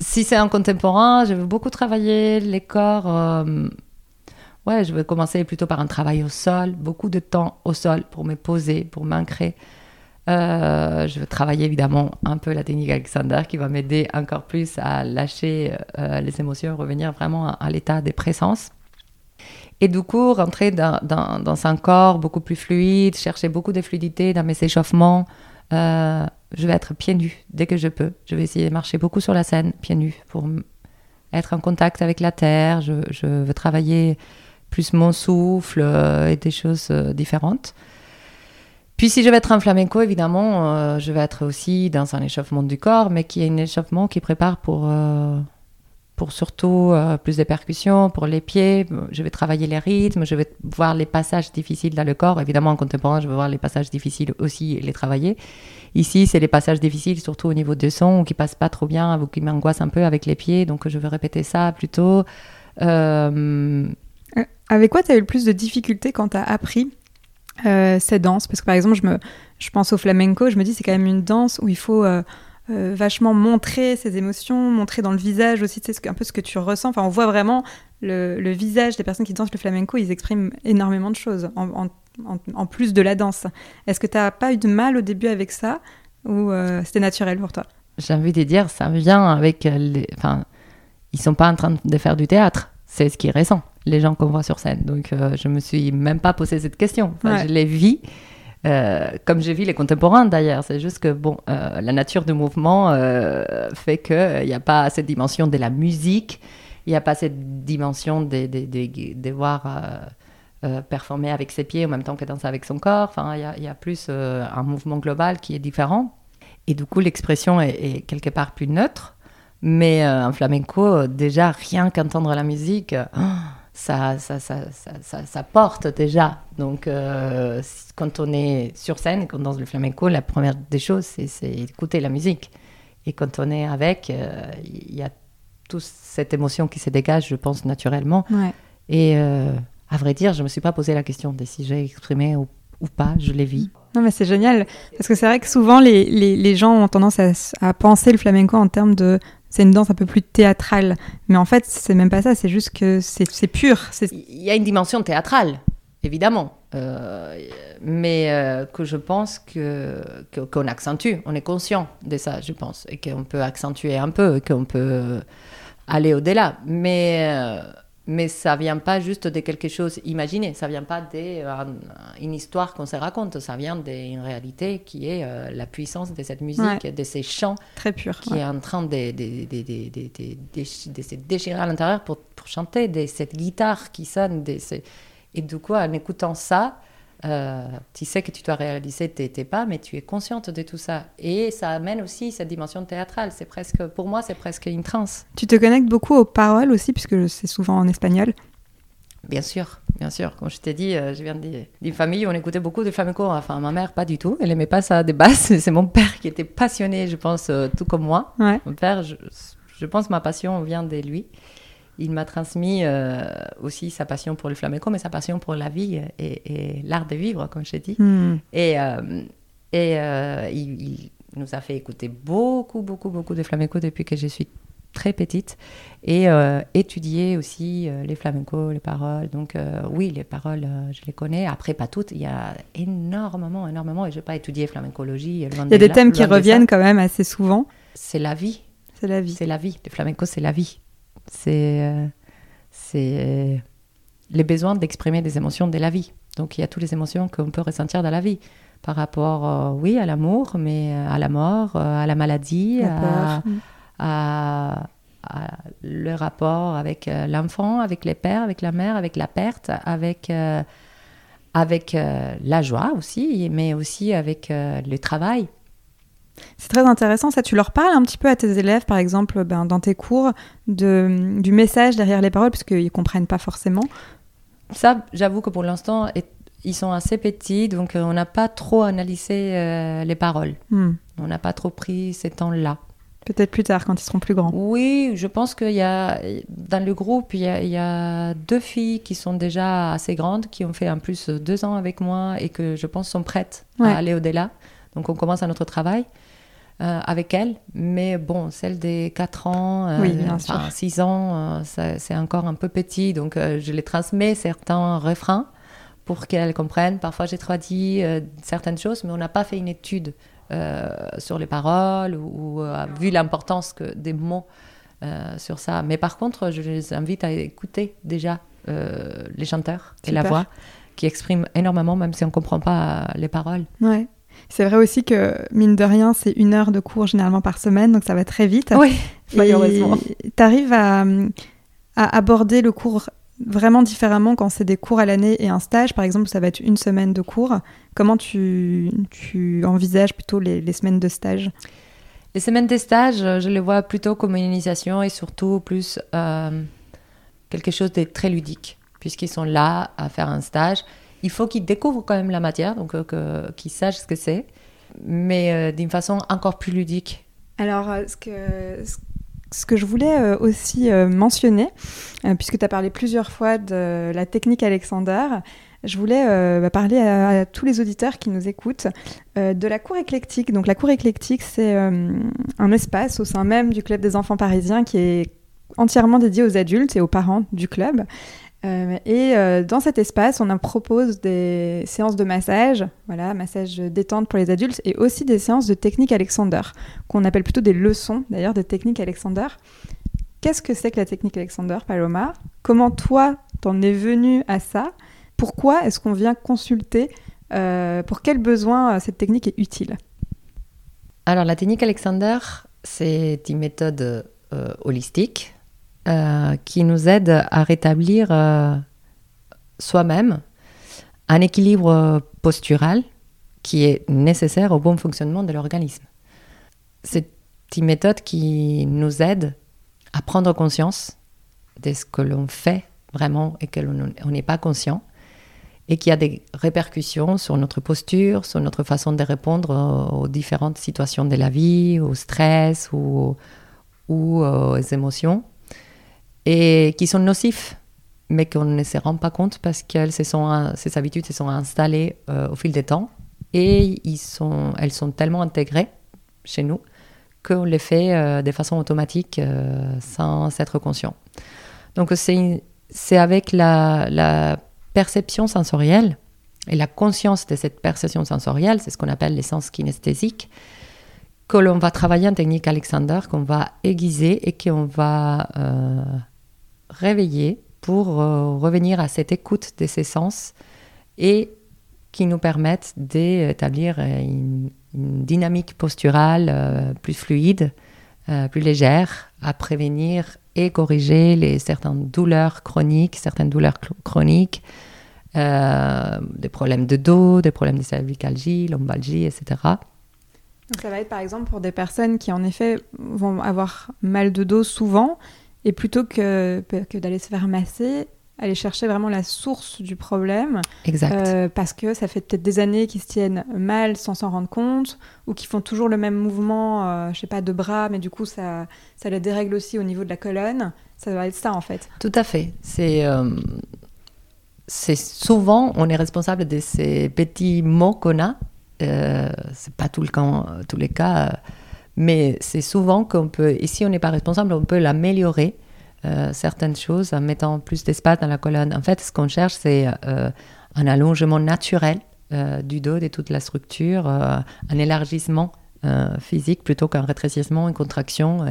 si c'est un contemporain, je veux beaucoup travailler les corps ouais, je vais commencer plutôt par un travail au sol, beaucoup de temps au sol pour me poser, pour m'ancrer. Euh, je vais travailler évidemment un peu la technique Alexander qui va m'aider encore plus à lâcher euh, les émotions, revenir vraiment à, l'état de présence. Et du coup, rentrer dans, un corps beaucoup plus fluide, chercher beaucoup de fluidité dans mes échauffements. Euh, je vais être pieds nus dès que je peux. Je vais essayer de marcher beaucoup sur la scène, pieds nus, pour être en contact avec la terre. Je, veux travailler plus mon souffle et des choses différentes. Puis si je vais être un flamenco, évidemment, euh, je vais être aussi dans un échauffement du corps, mais qui est un échauffement qui prépare pour, pour surtout plus de percussions, pour les pieds. Je vais travailler les rythmes, je vais voir les passages difficiles dans le corps. Évidemment, en contemporain, je vais voir les passages difficiles aussi et les travailler. Ici, c'est les passages difficiles, surtout au niveau du son, qui passent pas trop bien, ou qui m'angoissent un peu avec les pieds. Donc, je vais répéter ça plutôt. Avec quoi tu as eu le plus de difficultés quand tu as appris? Euh, cette danse Parce que par exemple, je, me, je pense au flamenco, je me dis c'est quand même une danse où il faut euh, euh, vachement montrer ses émotions, montrer dans le visage aussi, tu sais, un peu ce que tu ressens. Enfin, on voit vraiment le, visage des personnes qui dansent le flamenco, ils expriment énormément de choses en, plus de la danse. Est-ce que tu n'as pas eu de mal au début avec ça ou c'était naturel pour toi? J'ai envie de dire, ça vient avec les... Enfin, ils sont pas en train de faire du théâtre, c'est ce qui est récent les gens qu'on voit sur scène. Donc, euh, je me suis même pas posé cette question. Je les vis. Euh, comme j'ai vu les contemporains d'ailleurs, c'est juste que bon, euh, la nature du mouvement fait qu'il n'y a pas cette dimension de la musique, il n'y a pas cette dimension de, de, de, de voir performer avec ses pieds en même temps que danser avec son corps. Enfin, il y, a plus un mouvement global qui est différent. Et du coup, l'expression est, quelque part plus neutre. Mais en flamenco, déjà, rien qu'entendre la musique, oh, ça, ça, ça, ça, porte déjà. Donc, euh, quand on est sur scène, quand on danse le flamenco, la première des choses, c'est écouter la musique. Et quand on est avec, euh, il y a toute cette émotion qui se dégage, je pense, naturellement. Et euh, à vrai dire, je ne me suis pas posé la question de si j'ai exprimé ou, pas, je l'ai vis. Non, mais c'est génial. Parce que c'est vrai que souvent, les, les, les gens ont tendance à, à, penser le flamenco en termes de c'est une danse un peu plus théâtrale. Mais en fait, c'est même pas ça, c'est juste que c'est pur. Il y a une dimension théâtrale, évidemment, euh, mais euh, que je pense que qu'on accentue. On est conscient de ça, je pense, et qu'on peut accentuer un peu, qu'on peut aller au-delà. Mais euh, mais ça vient pas juste de quelque chose imaginé, ça vient pas d'une histoire qu'on se raconte, ça vient d'une réalité qui est euh, la puissance de cette musique, de ces chants très purs, qui est en train de, de, de, se déchirer à l'intérieur pour, pour, chanter, de cette guitare qui sonne, et du coup en écoutant ça, euh, tu sais que tu dois réaliser tes, pas, mais tu es consciente de tout ça. Et ça amène aussi cette dimension théâtrale. C'est presque, pour moi, c'est presque une transe. Tu te connectes beaucoup aux paroles aussi, puisque c'est souvent en espagnol. Bien sûr, bien sûr. Comme je t'ai dit, euh, je viens d'une famille où on écoutait beaucoup de flamenco. Enfin, ma mère, pas du tout. Elle aimait pas ça des basses. C'est mon père qui était passionné, je pense, euh, tout comme moi. Mon père, je, je pense, ma passion vient de lui il m'a transmis euh, aussi sa passion pour le flamenco, mais sa passion pour la vie et, l'art de vivre, comme je t'ai dit. Hmm. Et, euh, et euh, il, nous a fait écouter beaucoup, beaucoup, beaucoup de flamenco depuis que je suis très petite et étudier aussi les flamencos, les paroles. Donc oui, les paroles, je les connais. Après, pas toutes. Il y a énormément, énormément. Et je n'ai pas étudié flamencologie. Il y a des thèmes qui reviennent quand même assez souvent. C'est la vie. C'est la vie. C'est la vie. Le flamenco, c'est la vie. C'est c'est les besoins d'exprimer des émotions de la vie. Donc il y a toutes les émotions qu'on peut ressentir dans la vie par rapport, oui, à l'amour, mais à la mort, à la maladie, à, mm à, le rapport avec euh, l'enfant, avec les pères, avec la mère, avec la perte, avec, euh, avec euh, la joie aussi, mais aussi avec le travail. C'est très intéressant, ça. Tu leur parles un petit peu à tes élèves, par exemple, ben, dans tes cours, de, du message derrière les paroles, puisqu'ils ne comprennent pas forcément. Ça, j'avoue que pour l'instant, ils sont assez petits, donc on n'a pas trop analysé les paroles. Hmm. On n'a pas trop pris ces temps-là. Peut-être plus tard, quand ils seront plus grands. Oui, je pense qu'il y a, dans le groupe, il y, a, deux filles qui sont déjà assez grandes, qui ont fait en plus deux ans avec moi et que je pense sont prêtes à aller au-delà. Donc on commence à notre travail euh, avec elles. Mais bon, celle des 4 ans, euh, enfin, 6 ans, euh, c'est encore un peu petit. Donc je les transmets certains refrains pour qu'elles comprennent. Parfois j'ai traduit certaines choses, mais on n'a pas fait une étude euh, sur les paroles ou, euh, vu l'importance des mots euh, sur ça. Mais par contre, je les invite à écouter déjà les chanteurs et la voix qui expriment énormément, même si on ne comprend pas les paroles. Ouais. C'est vrai aussi que, mine de rien, c'est une heure de cours généralement par semaine, donc ça va très vite. Oui, malheureusement. Tu arrives à, à, aborder le cours vraiment différemment quand c'est des cours à l'année et un stage, par exemple, ça va être une semaine de cours. Comment tu, tu envisages plutôt les, semaines de stage? Les semaines de stage, je les vois plutôt comme une initiation et surtout plus euh, quelque chose de très ludique, puisqu'ils sont là à faire un stage. Il faut qu'ils découvrent quand même la matière, donc euh, qu'ils sachent ce que c'est, mais euh, d'une façon encore plus ludique. Alors, ce que, ce que je voulais euh, aussi euh, mentionner, euh, puisque tu as parlé plusieurs fois de la technique Alexander, je voulais bah, parler à, tous les auditeurs qui nous écoutent de la cour éclectique. Donc la cour éclectique, c'est un espace au sein même du club des enfants parisiens qui est entièrement dédié aux adultes et aux parents du club. Euh, et euh, dans cet espace, on propose des séances de massage, voilà, massage détente pour les adultes, et aussi des séances de technique Alexander, qu'on appelle plutôt des leçons d'ailleurs de technique Alexander. Qu'est-ce que c'est que la technique Alexander, Paloma? Comment toi, t'en es venu à ça? Pourquoi est-ce qu'on vient consulter euh, Pour quels besoins cette technique est utile? Alors, la technique Alexander, c'est une méthode holistique euh, qui nous aide à rétablir euh, soi-même un équilibre postural qui est nécessaire au bon fonctionnement de l'organisme. C'est une méthode qui nous aide à prendre conscience de ce que l'on fait vraiment et que l'on n'est pas conscient et qui a des répercussions sur notre posture, sur notre façon de répondre aux différentes situations de la vie, au stress ou, ou aux émotions et qui sont nocifs, mais qu'on ne se rend pas compte parce que ces habitudes se sont installées euh, au fil des temps et ils sont, elles sont tellement intégrées chez nous qu'on les fait euh, de façon automatique euh, sans être conscient. Donc c'est avec la, la, perception sensorielle et la conscience de cette perception sensorielle, c'est ce qu'on appelle l'essence kinesthésique, que l'on va travailler en technique Alexander, qu'on va aiguiser et qu'on va réveiller pour euh, revenir à cette écoute de ses sens et qui nous permettent d'établir euh, une, dynamique posturale euh, plus fluide, plus légère, à prévenir et corriger les, certaines douleurs chroniques, certaines douleurs chroniques, des problèmes de dos, des problèmes de cervicalgie, lombalgie, etc. Donc ça va être par exemple pour des personnes qui en effet vont avoir mal de dos souvent et plutôt que, que d'aller se faire masser, aller chercher vraiment la source du problème. Exact. Euh, parce que ça fait peut-être des années qu'ils se tiennent mal sans s'en rendre compte, ou qu'ils font toujours le même mouvement, euh, je sais pas, de bras, mais du coup, ça, ça les dérègle aussi au niveau de la colonne. Ça va être ça, en fait. Tout à fait. C'est. Euh, c'est souvent, on est responsable de ces petits mots qu'on a Euh, c'est pas tout le tous les cas, mais c'est souvent qu'on peut, et si on n'est pas responsable, on peut l'améliorer. certaines choses en mettant plus d'espace dans la colonne. En fait, ce qu'on cherche, c'est un allongement naturel du dos, de toute la structure, un élargissement physique plutôt qu'un rétrécissement, une contraction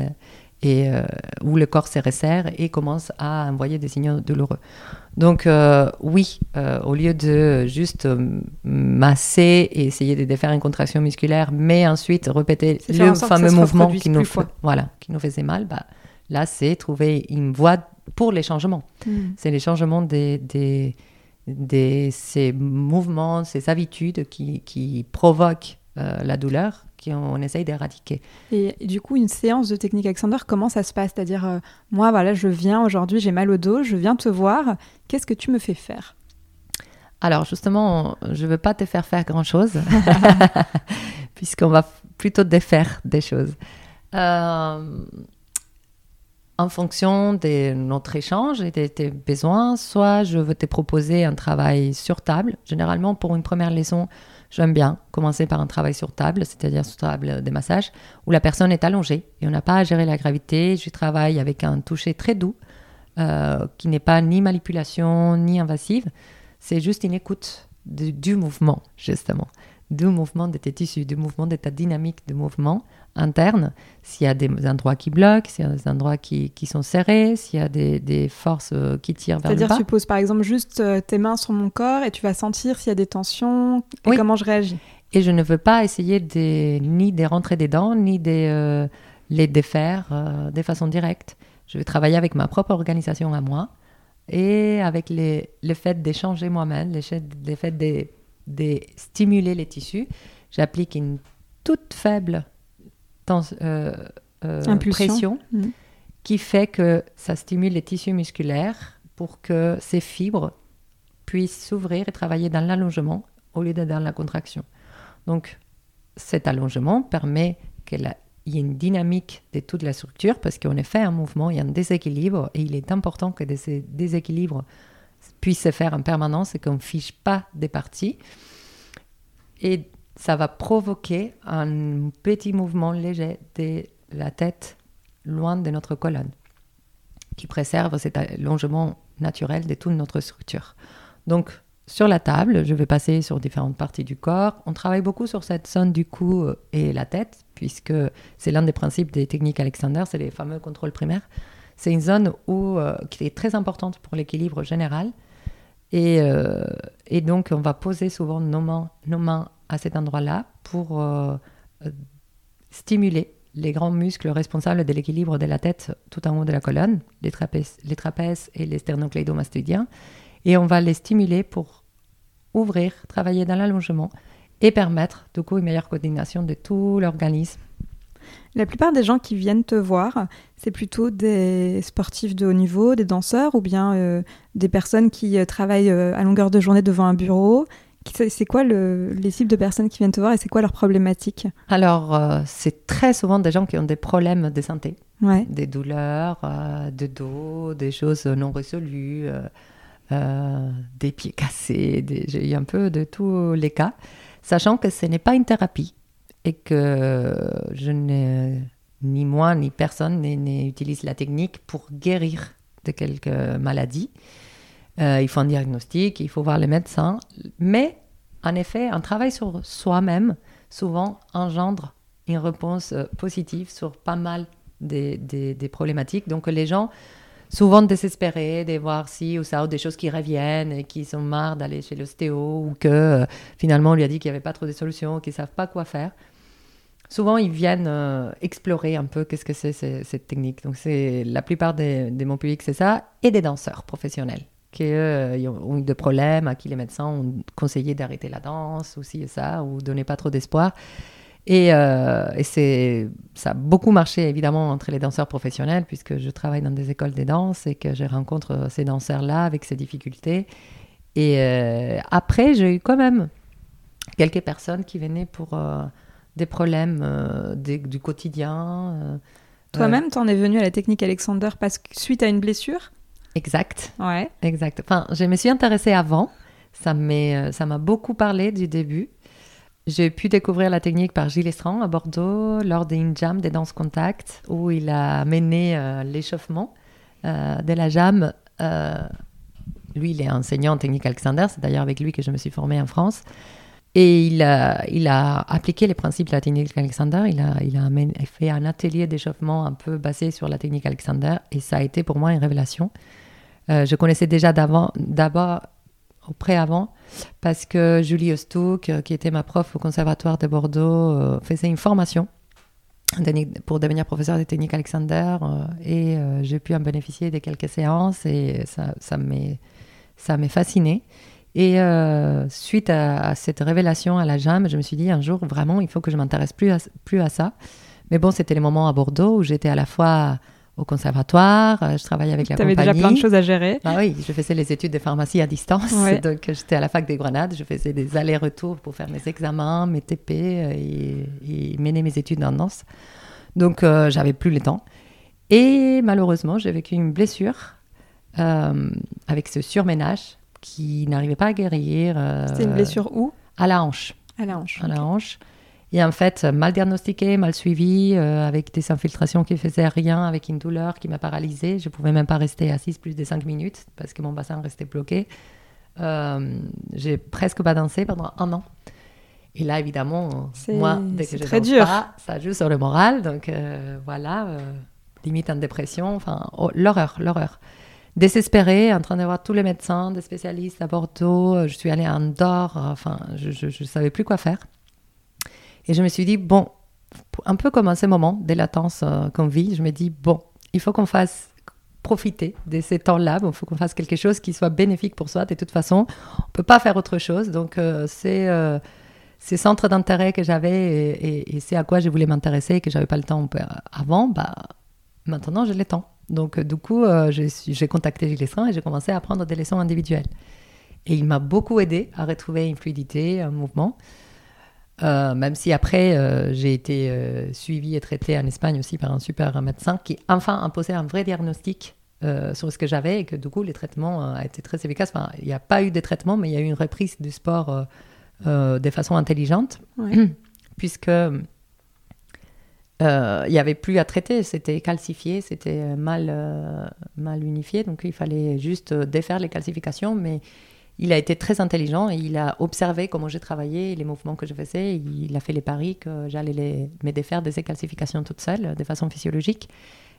et euh, où le corps se resserre et commence à envoyer des signaux douloureux. Donc euh, oui, euh, au lieu de juste masser et essayer de défaire une contraction musculaire, mais ensuite répéter le fameux mouvement qui nous, voilà, qui nous faisait mal, bah, là c'est trouver une voie pour les changements. Hmm. C'est les changements des, des, des, ces mouvements, ces habitudes qui, qui provoquent la douleur qu'on essaye d'éradiquer. Et, du coup, une séance de technique Alexander, comment ça se passe? C'est-à-dire, euh, moi, voilà, je viens aujourd'hui, j'ai mal au dos, je viens te voir, qu'est-ce que tu me fais faire? Alors justement, je ne veux pas te faire faire grand-chose, puisqu'on va plutôt défaire des choses. Euh, en fonction de notre échange et de tes besoins, soit je veux te proposer un travail sur table. Généralement, pour une première leçon, J'aime bien commencer par un travail sur table, c'est-à-dire sur table des massages, où la personne est allongée et on n'a pas à gérer la gravité. Je travaille avec un toucher très doux, euh, qui n'est pas ni manipulation ni invasive. C'est juste une écoute du mouvement, justement du mouvement de tes tissus, du mouvement de ta dynamique de mouvement interne, s'il y a des endroits qui bloquent, s'il y a des endroits qui, qui sont serrés, s'il y a des, des, forces euh, qui tirent vers le bas. C'est-à-dire tu poses par exemple juste euh, tes mains sur mon corps et tu vas sentir s'il y a des tensions et comment je réagis. Et je ne veux pas essayer de, ni de rentrer dedans, ni de euh, les défaire de façon directe. Je vais travailler avec ma propre organisation à moi et avec les, le fait d'échanger moi-même, le fait de de stimuler les tissus, j'applique une toute faible pression mmh. qui fait que ça stimule les tissus musculaires pour que ces fibres puissent s'ouvrir et travailler dans l'allongement au lieu d'être dans la contraction. Donc cet allongement permet qu'il y ait une dynamique de toute la structure parce qu'en effet, un mouvement, il y a un déséquilibre et il est important que ces déséquilibres puisse se faire en permanence et qu'on ne fiche pas des parties. Et ça va provoquer un petit mouvement léger de la tête loin de notre colonne, qui préserve cet allongement naturel de toute notre structure. Donc, sur la table, je vais passer sur différentes parties du corps. On travaille beaucoup sur cette zone du cou et la tête, puisque c'est l'un des principes des techniques Alexander, c'est les fameux contrôles primaires. C'est une zone euh, qui est très importante pour l'équilibre général. Et, euh, donc, on va poser souvent nos mains à cet endroit-là pour euh, stimuler les grands muscles responsables de l'équilibre de la tête tout en haut de la colonne, les trapèzes, les trapèzes et les sternocleidomastoïdiens. Et on va les stimuler pour ouvrir, travailler dans l'allongement et permettre du coup une meilleure coordination de tout l'organisme la plupart des gens qui viennent te voir, c'est plutôt des sportifs de haut niveau, des danseurs ou bien euh, des personnes qui euh, travaillent euh, à longueur de journée devant un bureau. C'est quoi les types de personnes qui viennent te voir et c'est quoi leurs problématiques Alors, c'est très souvent des gens qui ont des problèmes de santé, des douleurs de dos, des choses non résolues, des pieds cassés, il y a un peu de tous les cas, sachant que ce n'est pas une thérapie et que je n'ai ni moi ni personne n'utilise la technique pour guérir de quelques maladies. Euh, il faut un diagnostic, il faut voir les médecins, mais en effet, un travail sur soi-même. Souvent engendre une réponse euh, positive sur pas mal des, des, problématiques. Donc les gens, souvent désespérés de voir ci ou ça, ou des choses qui reviennent et qui sont marre d'aller chez l'ostéo, ou que euh, finalement on lui a dit qu'il n'y avait pas trop de solutions, qu'ils ne savent pas quoi faire. Souvent ils viennent explorer un peu qu'est-ce que c'est cette technique. Donc c'est la plupart des, mon public c'est ça. Et des danseurs professionnels qui euh, ont eu des problèmes à qui les médecins ont conseillé d'arrêter la danse ou ci et ça ou donner pas trop d'espoir. Et, euh, et c'est ça a beaucoup marché évidemment entre les danseurs professionnels puisque je travaille dans des écoles de danse et que je rencontre ces danseurs là avec ces difficultés. Et après j'ai eu quand même quelques personnes qui venaient pour des problèmes euh, du quotidien. Euh, Toi-même, euh, tu en es venu à la technique Alexander parce que suite à une blessure? Exact. Ouais. Exact. Enfin, je me suis intéressée avant. Ça m'a beaucoup parlé du début. j'ai pu découvrir la technique par Gilles Estrand à Bordeaux lors d'une jam des danses contact où il a mené euh, l'échauffement euh, de la jam. Euh, lui, il est enseignant en technique Alexander, c'est d'ailleurs avec lui que je me suis formée en France. Et il a, il a appliqué les principes de la technique Alexander. Il a, il a fait un atelier d'échauffement un peu basé sur la technique Alexander et ça a été pour moi une révélation. Je connaissais déjà d'abord au pré-avant, parce que Julie Ostouk, euh, qui était ma prof au Conservatoire de Bordeaux, euh, faisait une formation pour devenir professeur de technique Alexander euh, et j'ai pu en bénéficier de quelques séances et ça, ça m'est fasciné. Et suite à, cette révélation à la JAM, je me suis dit un jour vraiment il faut que je m'intéresse plus plus à ça. Mais bon, c'était les moments à Bordeaux où j'étais à la fois au conservatoire, euh, je travaillais avec la compagnie. Tu avais déjà plein de choses à gérer. Ah oui, je faisais les études de pharmacie à distance. Donc j'étais à la fac des Grenades, je faisais des allers-retours pour faire mes examens, mes TP euh, et, mener mes études en danse. Donc euh, j'avais plus le temps. Et malheureusement, j'ai vécu une blessure avec ce surménage qui n'arrivait pas à guérir. C'était une blessure où? À la hanche. À la hanche. À la hanche. Et en fait, mal diagnostiqué, mal suivi, euh, avec des infiltrations qui faisaient rien, avec une douleur qui m'a paralysée. Je ne pouvais même pas rester assise plus de 5 minutes parce que mon bassin restait bloqué. Euh, j'ai presque pas dansé pendant un an. Et là, évidemment, moi, dès que je très danse dur. pas, ça joue sur le moral. Donc euh, voilà, limite en dépression. Enfin, oh, l'horreur, l'horreur. Désespérée, en train d'avoir tous les médecins, des spécialistes à Bordeaux. Je suis allée en dehors. Enfin, je ne savais plus quoi faire. Et je me suis dit, bon, un peu comme à ce moment des latences euh, qu'on vit, je me dis, bon, il faut qu'on fasse profiter de ces temps-là, il faut qu'on fasse quelque chose qui soit bénéfique pour soi. De toute façon, on ne peut pas faire autre chose. Donc, euh, c'est euh, ces centres d'intérêt que j'avais et, c'est à quoi je voulais m'intéresser et que j'avais pas le temps avant, bah, maintenant j'ai le temps. Donc, du coup, j'ai contacté Gilles Lestrain et j'ai commencé à prendre des leçons individuelles. Et il m'a beaucoup aidé à retrouver une fluidité, un mouvement. Euh, même si après, euh, j'ai été euh, suivie et traitée en Espagne aussi par un super médecin qui enfin a posé un vrai diagnostic sur ce que j'avais et que du coup, les traitements a été très efficaces. Enfin, il n'y a pas eu de traitement, mais il y a eu une reprise du sport de façon intelligente, puisque il n'y avait plus à traiter, c'était calcifié, c'était mal, mal unifié, donc il fallait juste défaire les calcifications, mais il a été très intelligent et il a observé comment j'ai travaillé, les mouvements que je faisais. Il a fait les paris que j'allais me défaire de ces calcifications toute seule, de façon physiologique.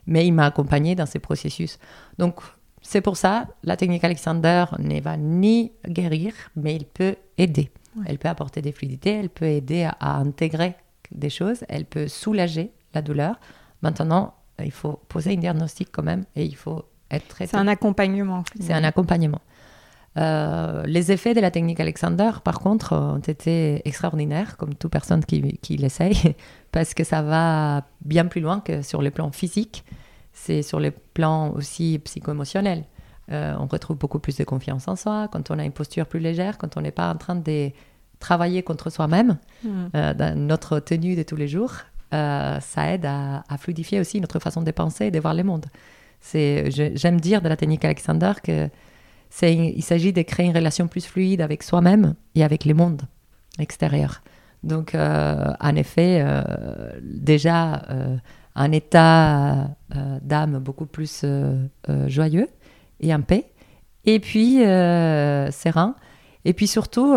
Mais il m'a accompagné dans ces processus. Donc, c'est pour ça, la technique Alexander ne va ni guérir, mais il peut aider. Elle peut apporter des fluidités, elle peut aider à, à, intégrer des choses, elle peut soulager la douleur. Maintenant, il faut poser un diagnostic quand même et il faut être traité. C'est un accompagnement. C'est un accompagnement. Euh, les effets de la technique Alexander, par contre, ont été extraordinaires, comme toute personne qui, qui l'essaye, parce que ça va bien plus loin que sur le plan physique, c'est sur le plan aussi psycho-émotionnel. Euh, on retrouve beaucoup plus de confiance en soi quand on a une posture plus légère, quand on n'est pas en train de travailler contre soi-même mm. euh, dans notre tenue de tous les jours. ça aide à, à, fluidifier aussi notre façon de penser et de voir le monde. J'aime dire de la technique Alexander que il s'agit de créer une relation plus fluide avec soi-même et avec les mondes extérieurs. Donc, euh, en effet, euh, déjà, euh, un état d'âme beaucoup plus joyeux et en paix. Et puis, serein. Et puis surtout,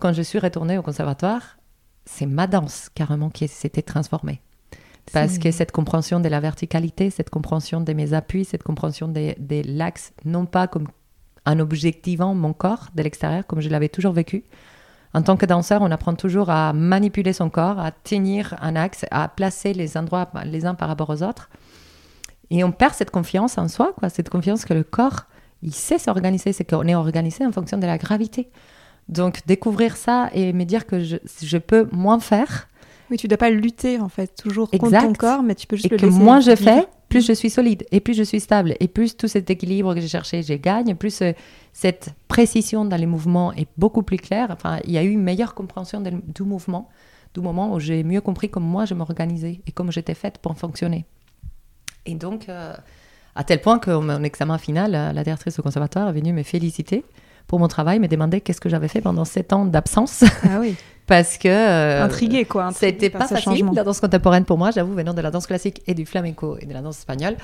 quand je suis retournée au conservatoire, c'est ma danse carrément qui s'était transformée. Parce que cette compréhension de la verticalité, cette compréhension de mes appuis, cette compréhension des, des l'axe, non pas comme en objectivant mon corps de l'extérieur comme je l'avais toujours vécu. En tant que danseur, on apprend toujours à manipuler son corps, à tenir un axe, à placer les endroits les uns par rapport aux autres. Et on perd cette confiance en soi, quoi, cette confiance que le corps, il sait s'organiser, c'est qu'on est organisé en fonction de la gravité. Donc découvrir ça et me dire que je, je peux moins faire. Oui, tu ne dois pas lutter en fait, toujours contre ton corps, mais tu peux juste et que moins je fais, plus je suis solide et plus je suis stable et plus tout cet équilibre que j'ai cherché, je gagne, plus euh, cette précision dans les mouvements est beaucoup plus claire. Enfin, il y a eu une meilleure compréhension du mouvement, du moment où j'ai mieux compris comment moi je m'organisais et comment j'étais faite pour fonctionner. Et donc, euh, à tel point que mon examen final, la directrice au conservatoire est venue me féliciter pour mon travail me demandaient qu'est-ce que j'avais fait pendant sept ans d'absence. Ah oui. Parce que. euh, Intrigué, quoi. C'était pas facile, changement. la danse contemporaine pour moi, j'avoue, venant de la danse classique et du flamenco et de la danse espagnole.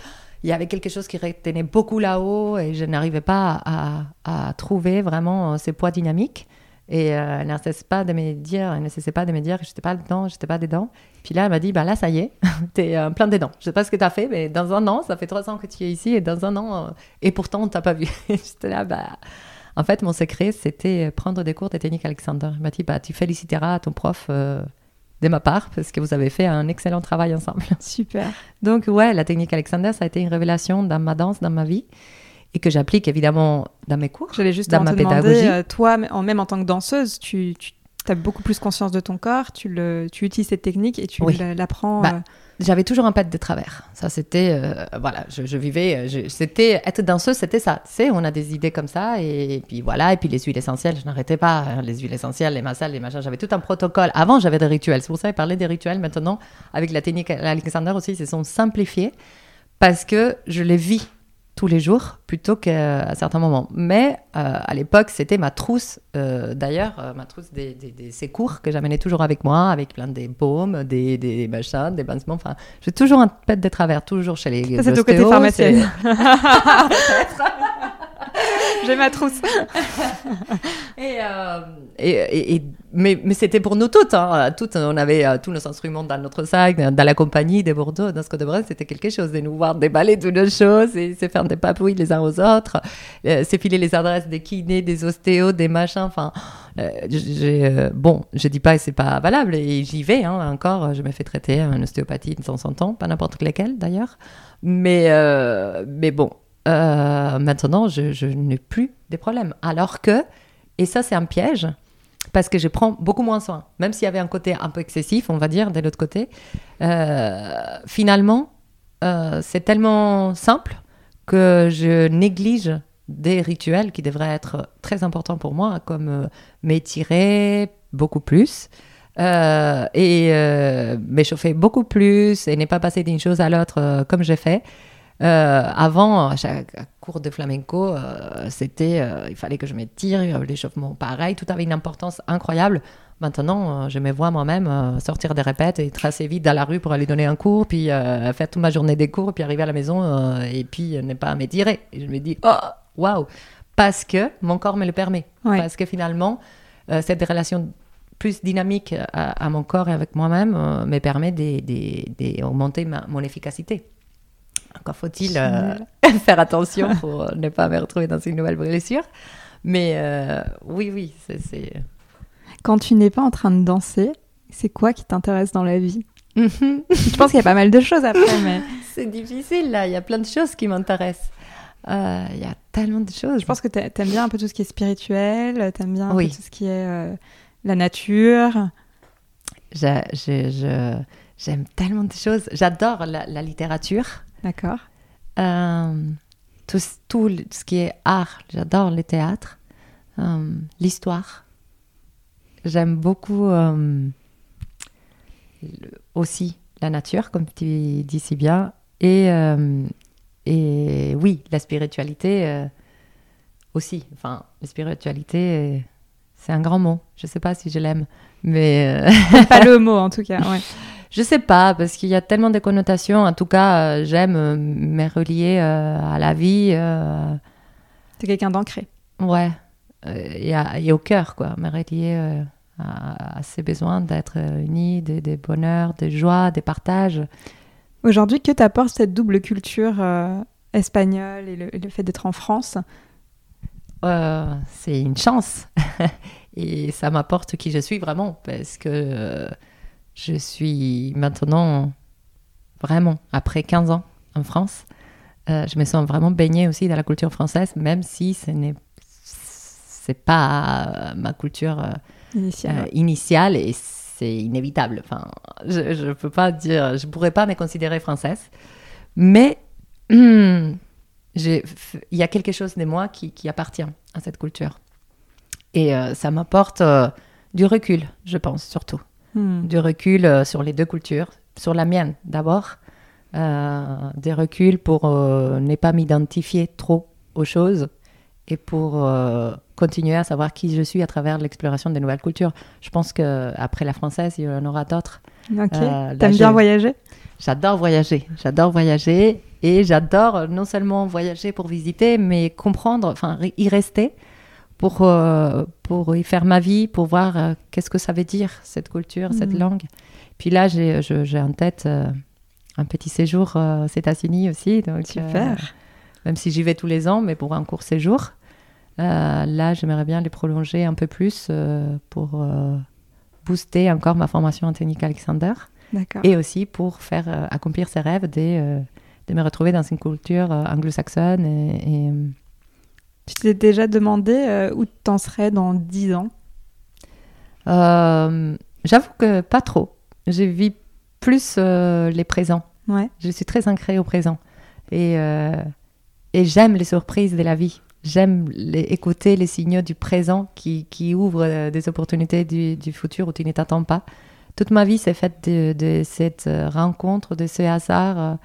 Il y avait quelque chose qui retenait beaucoup là-haut et je n'arrivais pas à, à trouver vraiment euh, ces poids dynamiques. Et euh, elle ne cessait pas de me dire, elle ne cessait pas de me dire que je n'étais pas dedans, je n'étais pas dedans. Puis là, elle m'a dit, bah là, ça y est, tu es plein dedans. Je sais pas ce que tu as fait, mais dans un an, ça fait trois ans que tu es ici et dans un an, euh, et pourtant, on t'a pas vu. J'étais là, bah. En fait, mon secret, c'était prendre des cours de technique Alexander. Il m'a dit, bah, tu féliciteras ton prof euh, de ma part parce que vous avez fait un excellent travail ensemble. Super. Donc, ouais, la technique Alexander, ça a été une révélation dans ma danse, dans ma vie, et que j'applique évidemment dans mes cours. J'allais juste Dans ma pédagogie. euh, toi, en, même en tant que danseuse, tu, tu as beaucoup plus conscience de ton corps, tu, le, tu utilises cette technique et tu Oui. l'apprends. Bah, euh, J'avais toujours un pet de travers. Ça, c'était. euh, voilà, je, vivais. euh, c'était. Être danseuse, c'était ça. Tu sais, on a des idées comme ça. Et, puis voilà. Et puis les huiles essentielles, je n'arrêtais pas. hein, les huiles essentielles, les massages, les machins. J'avais tout un protocole. Avant, j'avais des rituels. C'est pour ça que parler des rituels maintenant, avec la technique Alexander aussi, ils se sont simplifiés parce que je les vis tous les jours plutôt qu'à certains moments. Mais euh, à l'époque, c'était ma trousse, euh, d'ailleurs, euh, ma trousse des, des, des sécours que j'amenais toujours avec moi, avec plein des baumes, des, des machins, des bannsements. Enfin, j'ai toujours un pet de travers, toujours chez les. Ça, c'est ton côté pharmacienne. J'ai ma trousse. Et, euh, et, et- et- mais mais c'était pour nous toutes, hein. toutes. On avait euh, tous nos instruments dans notre sac, dans, dans la compagnie de Bordeaux, dans ce que de Brest, c'était quelque chose de nous voir déballer toutes nos choses et se faire des papouilles les uns aux autres, euh, se filer les adresses des kinés, des ostéos, des machins. Enfin, euh, euh, bon, je dis pas que c'est pas valable et j'y vais hein, encore. Je me fais traiter un ostéopathie de temps en temps, pas n'importe lequel d'ailleurs. Mais, euh, mais bon, euh, maintenant, je, n'ai plus des problèmes. Alors que, et ça, c'est un piège, parce que je prends beaucoup moins soin. Même s'il y avait un côté un peu excessif, on va dire, de l'autre côté, euh, finalement, euh, c'est tellement simple que je néglige des rituels qui devraient être très importants pour moi, comme m'étirer beaucoup plus. et m'échauffer beaucoup plus et ne pas passer d'une chose à l'autre comme j'ai fait. Euh, avant, à chaque cours de flamenco, euh, c'était, euh, il fallait que je m'étire, l'échauffement pareil, tout avait une importance incroyable. Maintenant, je me vois moi-même sortir des répètes et tracer vite dans la rue pour aller donner un cours, puis faire toute ma journée des cours, puis arriver à la maison et puis ne pas m'étirer. Et je me dis, oh, waouh, parce que mon corps me le permet. Ouais. Parce que finalement, cette relation plus dynamique à, à mon corps et avec moi-même euh, me permet d'augmenter mon efficacité. Encore faut-il euh, faire attention pour ne pas me retrouver dans une nouvelle blessure. Mais euh, oui, oui, c'est-. Quand tu n'es pas en train de danser, c'est quoi qui t'intéresse dans la vie? Mhm. Je pense qu'il y a pas mal de choses après, mais c'est difficile, là. Il y a plein de choses qui m'intéressent. Euh, Il y a tellement de choses. je pense que t'a- t'aimes bien un peu tout ce qui est spirituel, t'aimes bien un peu tout ce qui est euh, la nature. J'aime tellement de choses. J'adore la, la littérature. D'accord. Euh, tout, ce- tout le- ce qui est art, j'adore le théâtre, euh, l'histoire. J'aime beaucoup euh, aussi la nature, comme tu dis si bien. Et, et oui, la spiritualité aussi. Enfin, la spiritualité, c'est un grand mot. Je ne sais pas si je l'aime, mais... pas le mot en tout cas. Ouais. je sais pas, parce qu'il y a tellement de connotations. En tout cas, euh, j'aime euh, me relier euh, à la vie. T'es quelqu'un d'ancré. ouais. Et, à- et au cœur, quoi. Me relier à, à ses besoins d'être unis, des, des bonheurs, des joies, des partages. Aujourd'hui, que t'apporte cette double culture euh, espagnole et le, et le fait d'être en France? Euh, c'est une chance. et ça m'apporte qui je suis vraiment, parce que je suis maintenant, vraiment, après 15 ans en France, euh, je me sens vraiment baignée aussi dans la culture française, même si ce n'est c'est pas euh, ma culture euh, initiale euh, initiale et c'est inévitable. Enfin, je ne peux pas dire, je pourrais pas me considérer française, mais il y a quelque chose de moi qui, qui appartient à cette culture. Et ça m'apporte du recul, je pense, surtout. Hmm. Du recul euh, sur les deux cultures, sur la mienne d'abord, euh, des reculs pour euh, ne pas m'identifier trop aux choses et pour continuer à savoir qui je suis à travers l'exploration des nouvelles cultures. Je pense qu'après la française, il y en aura d'autres. Ok. Euh, T'aimes bien voyager? J'adore voyager. J'adore voyager et j'adore non seulement voyager pour visiter, mais comprendre, enfin y rester pour, euh, pour y faire ma vie, pour voir euh, qu'est-ce que ça veut dire, cette culture, cette mhm. langue. Puis là, j'ai en tête un petit séjour aux États-Unis aussi. Donc, Super. même si j'y vais tous les ans, mais pour un court séjour. là, j'aimerais bien les prolonger un peu plus pour booster encore ma formation en technique Alexander. Et aussi pour faire euh, accomplir ses rêves de, euh, de, me retrouver dans une culture euh, anglo-saxonne. Et, Tu t'es déjà demandé où tu en serais dans 10 ans? J'avoue que pas trop. Je vis plus les présents. Ouais. Je suis très ancrée au présent. Et, et j'aime les surprises de la vie j'aime écouter les signaux du présent qui, qui ouvrent euh, des opportunités du, du, futur où tu ne t'attends pas. Toute ma vie s'est faite de, de, cette euh, rencontre, de ce hasard.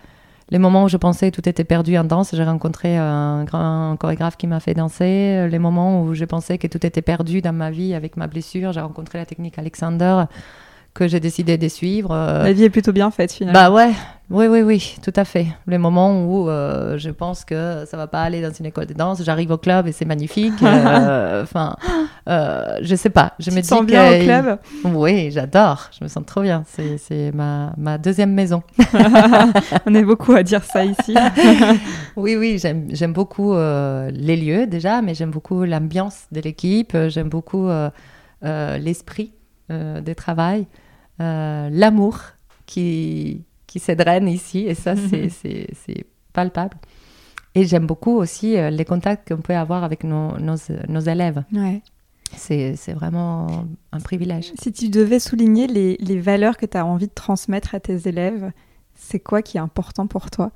Les moments où je pensais que tout était perdu en danse, j'ai rencontré un grand chorégraphe qui m'a fait danser. Les moments où je pensais que tout était perdu dans ma vie avec ma blessure, j'ai rencontré la technique Alexander que j'ai décidé de suivre. La vie est plutôt bien faite finalement. Bah ouais, oui, oui, oui, tout à fait. Les moments où euh, je pense que ça va pas aller dans une école de danse, j'arrive au club et c'est magnifique. Euh, enfin, je sais pas. Je tu me te sens bien au club? Oui, j'adore. Je me sens trop bien. C'est ma, ma, deuxième maison. On est beaucoup à dire ça ici. oui, oui, j'aime beaucoup les lieux déjà, mais j'aime beaucoup l'ambiance de l'équipe. J'aime beaucoup l'esprit des travail. Euh, l'amour qui, qui s'édraine ici, et ça, c'est palpable. Et j'aime beaucoup aussi euh, les contacts qu'on peut avoir avec nos, nos, élèves. Ouais. C'est vraiment un privilège. Si tu devais souligner les, les valeurs que tu as envie de transmettre à tes élèves, c'est quoi qui est important pour toi?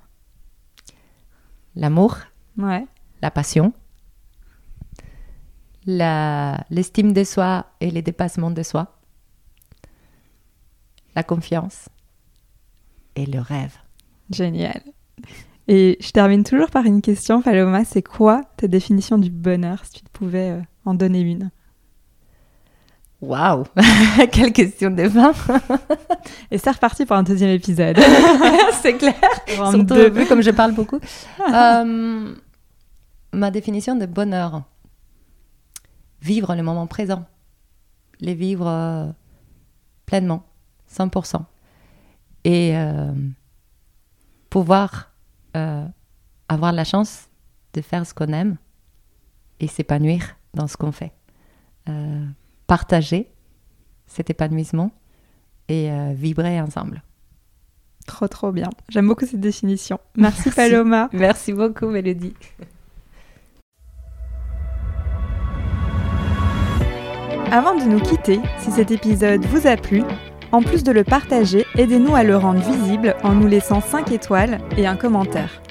L'amour, ouais. la passion, l'estime de soi et les dépassements de soi, la confiance et le rêve. Génial. Et je termine toujours par une question, Paloma. C'est quoi ta définition du bonheur, si tu pouvais euh, en donner une? Waouh Quelle question de fin Et c'est reparti pour un deuxième épisode. c'est clair. Surtout vu comme je parle beaucoup. Euh, ma définition de bonheur. Vivre le moment présent. Les vivre euh, pleinement 100%. Et euh, pouvoir euh, avoir la chance de faire ce qu'on aime et s'épanouir dans ce qu'on fait. Euh, partager cet épanouissement et vibrer ensemble. Trop, trop bien. J'aime beaucoup cette définition. Merci, Merci. Paloma. Merci beaucoup, Mélodie. Avant de nous quitter, si cet épisode vous a plu, en plus de le partager, aidez-nous à le rendre visible en nous laissant 5 étoiles et un commentaire.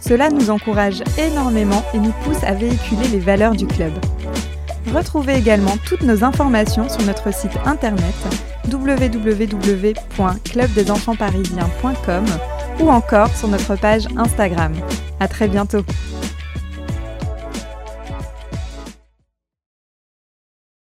Cela nous encourage énormément et nous pousse à véhiculer les valeurs du club. Retrouvez également toutes nos informations sur notre site internet www.clubdesenfantsparisiens.com ou encore sur notre page Instagram. À très bientôt.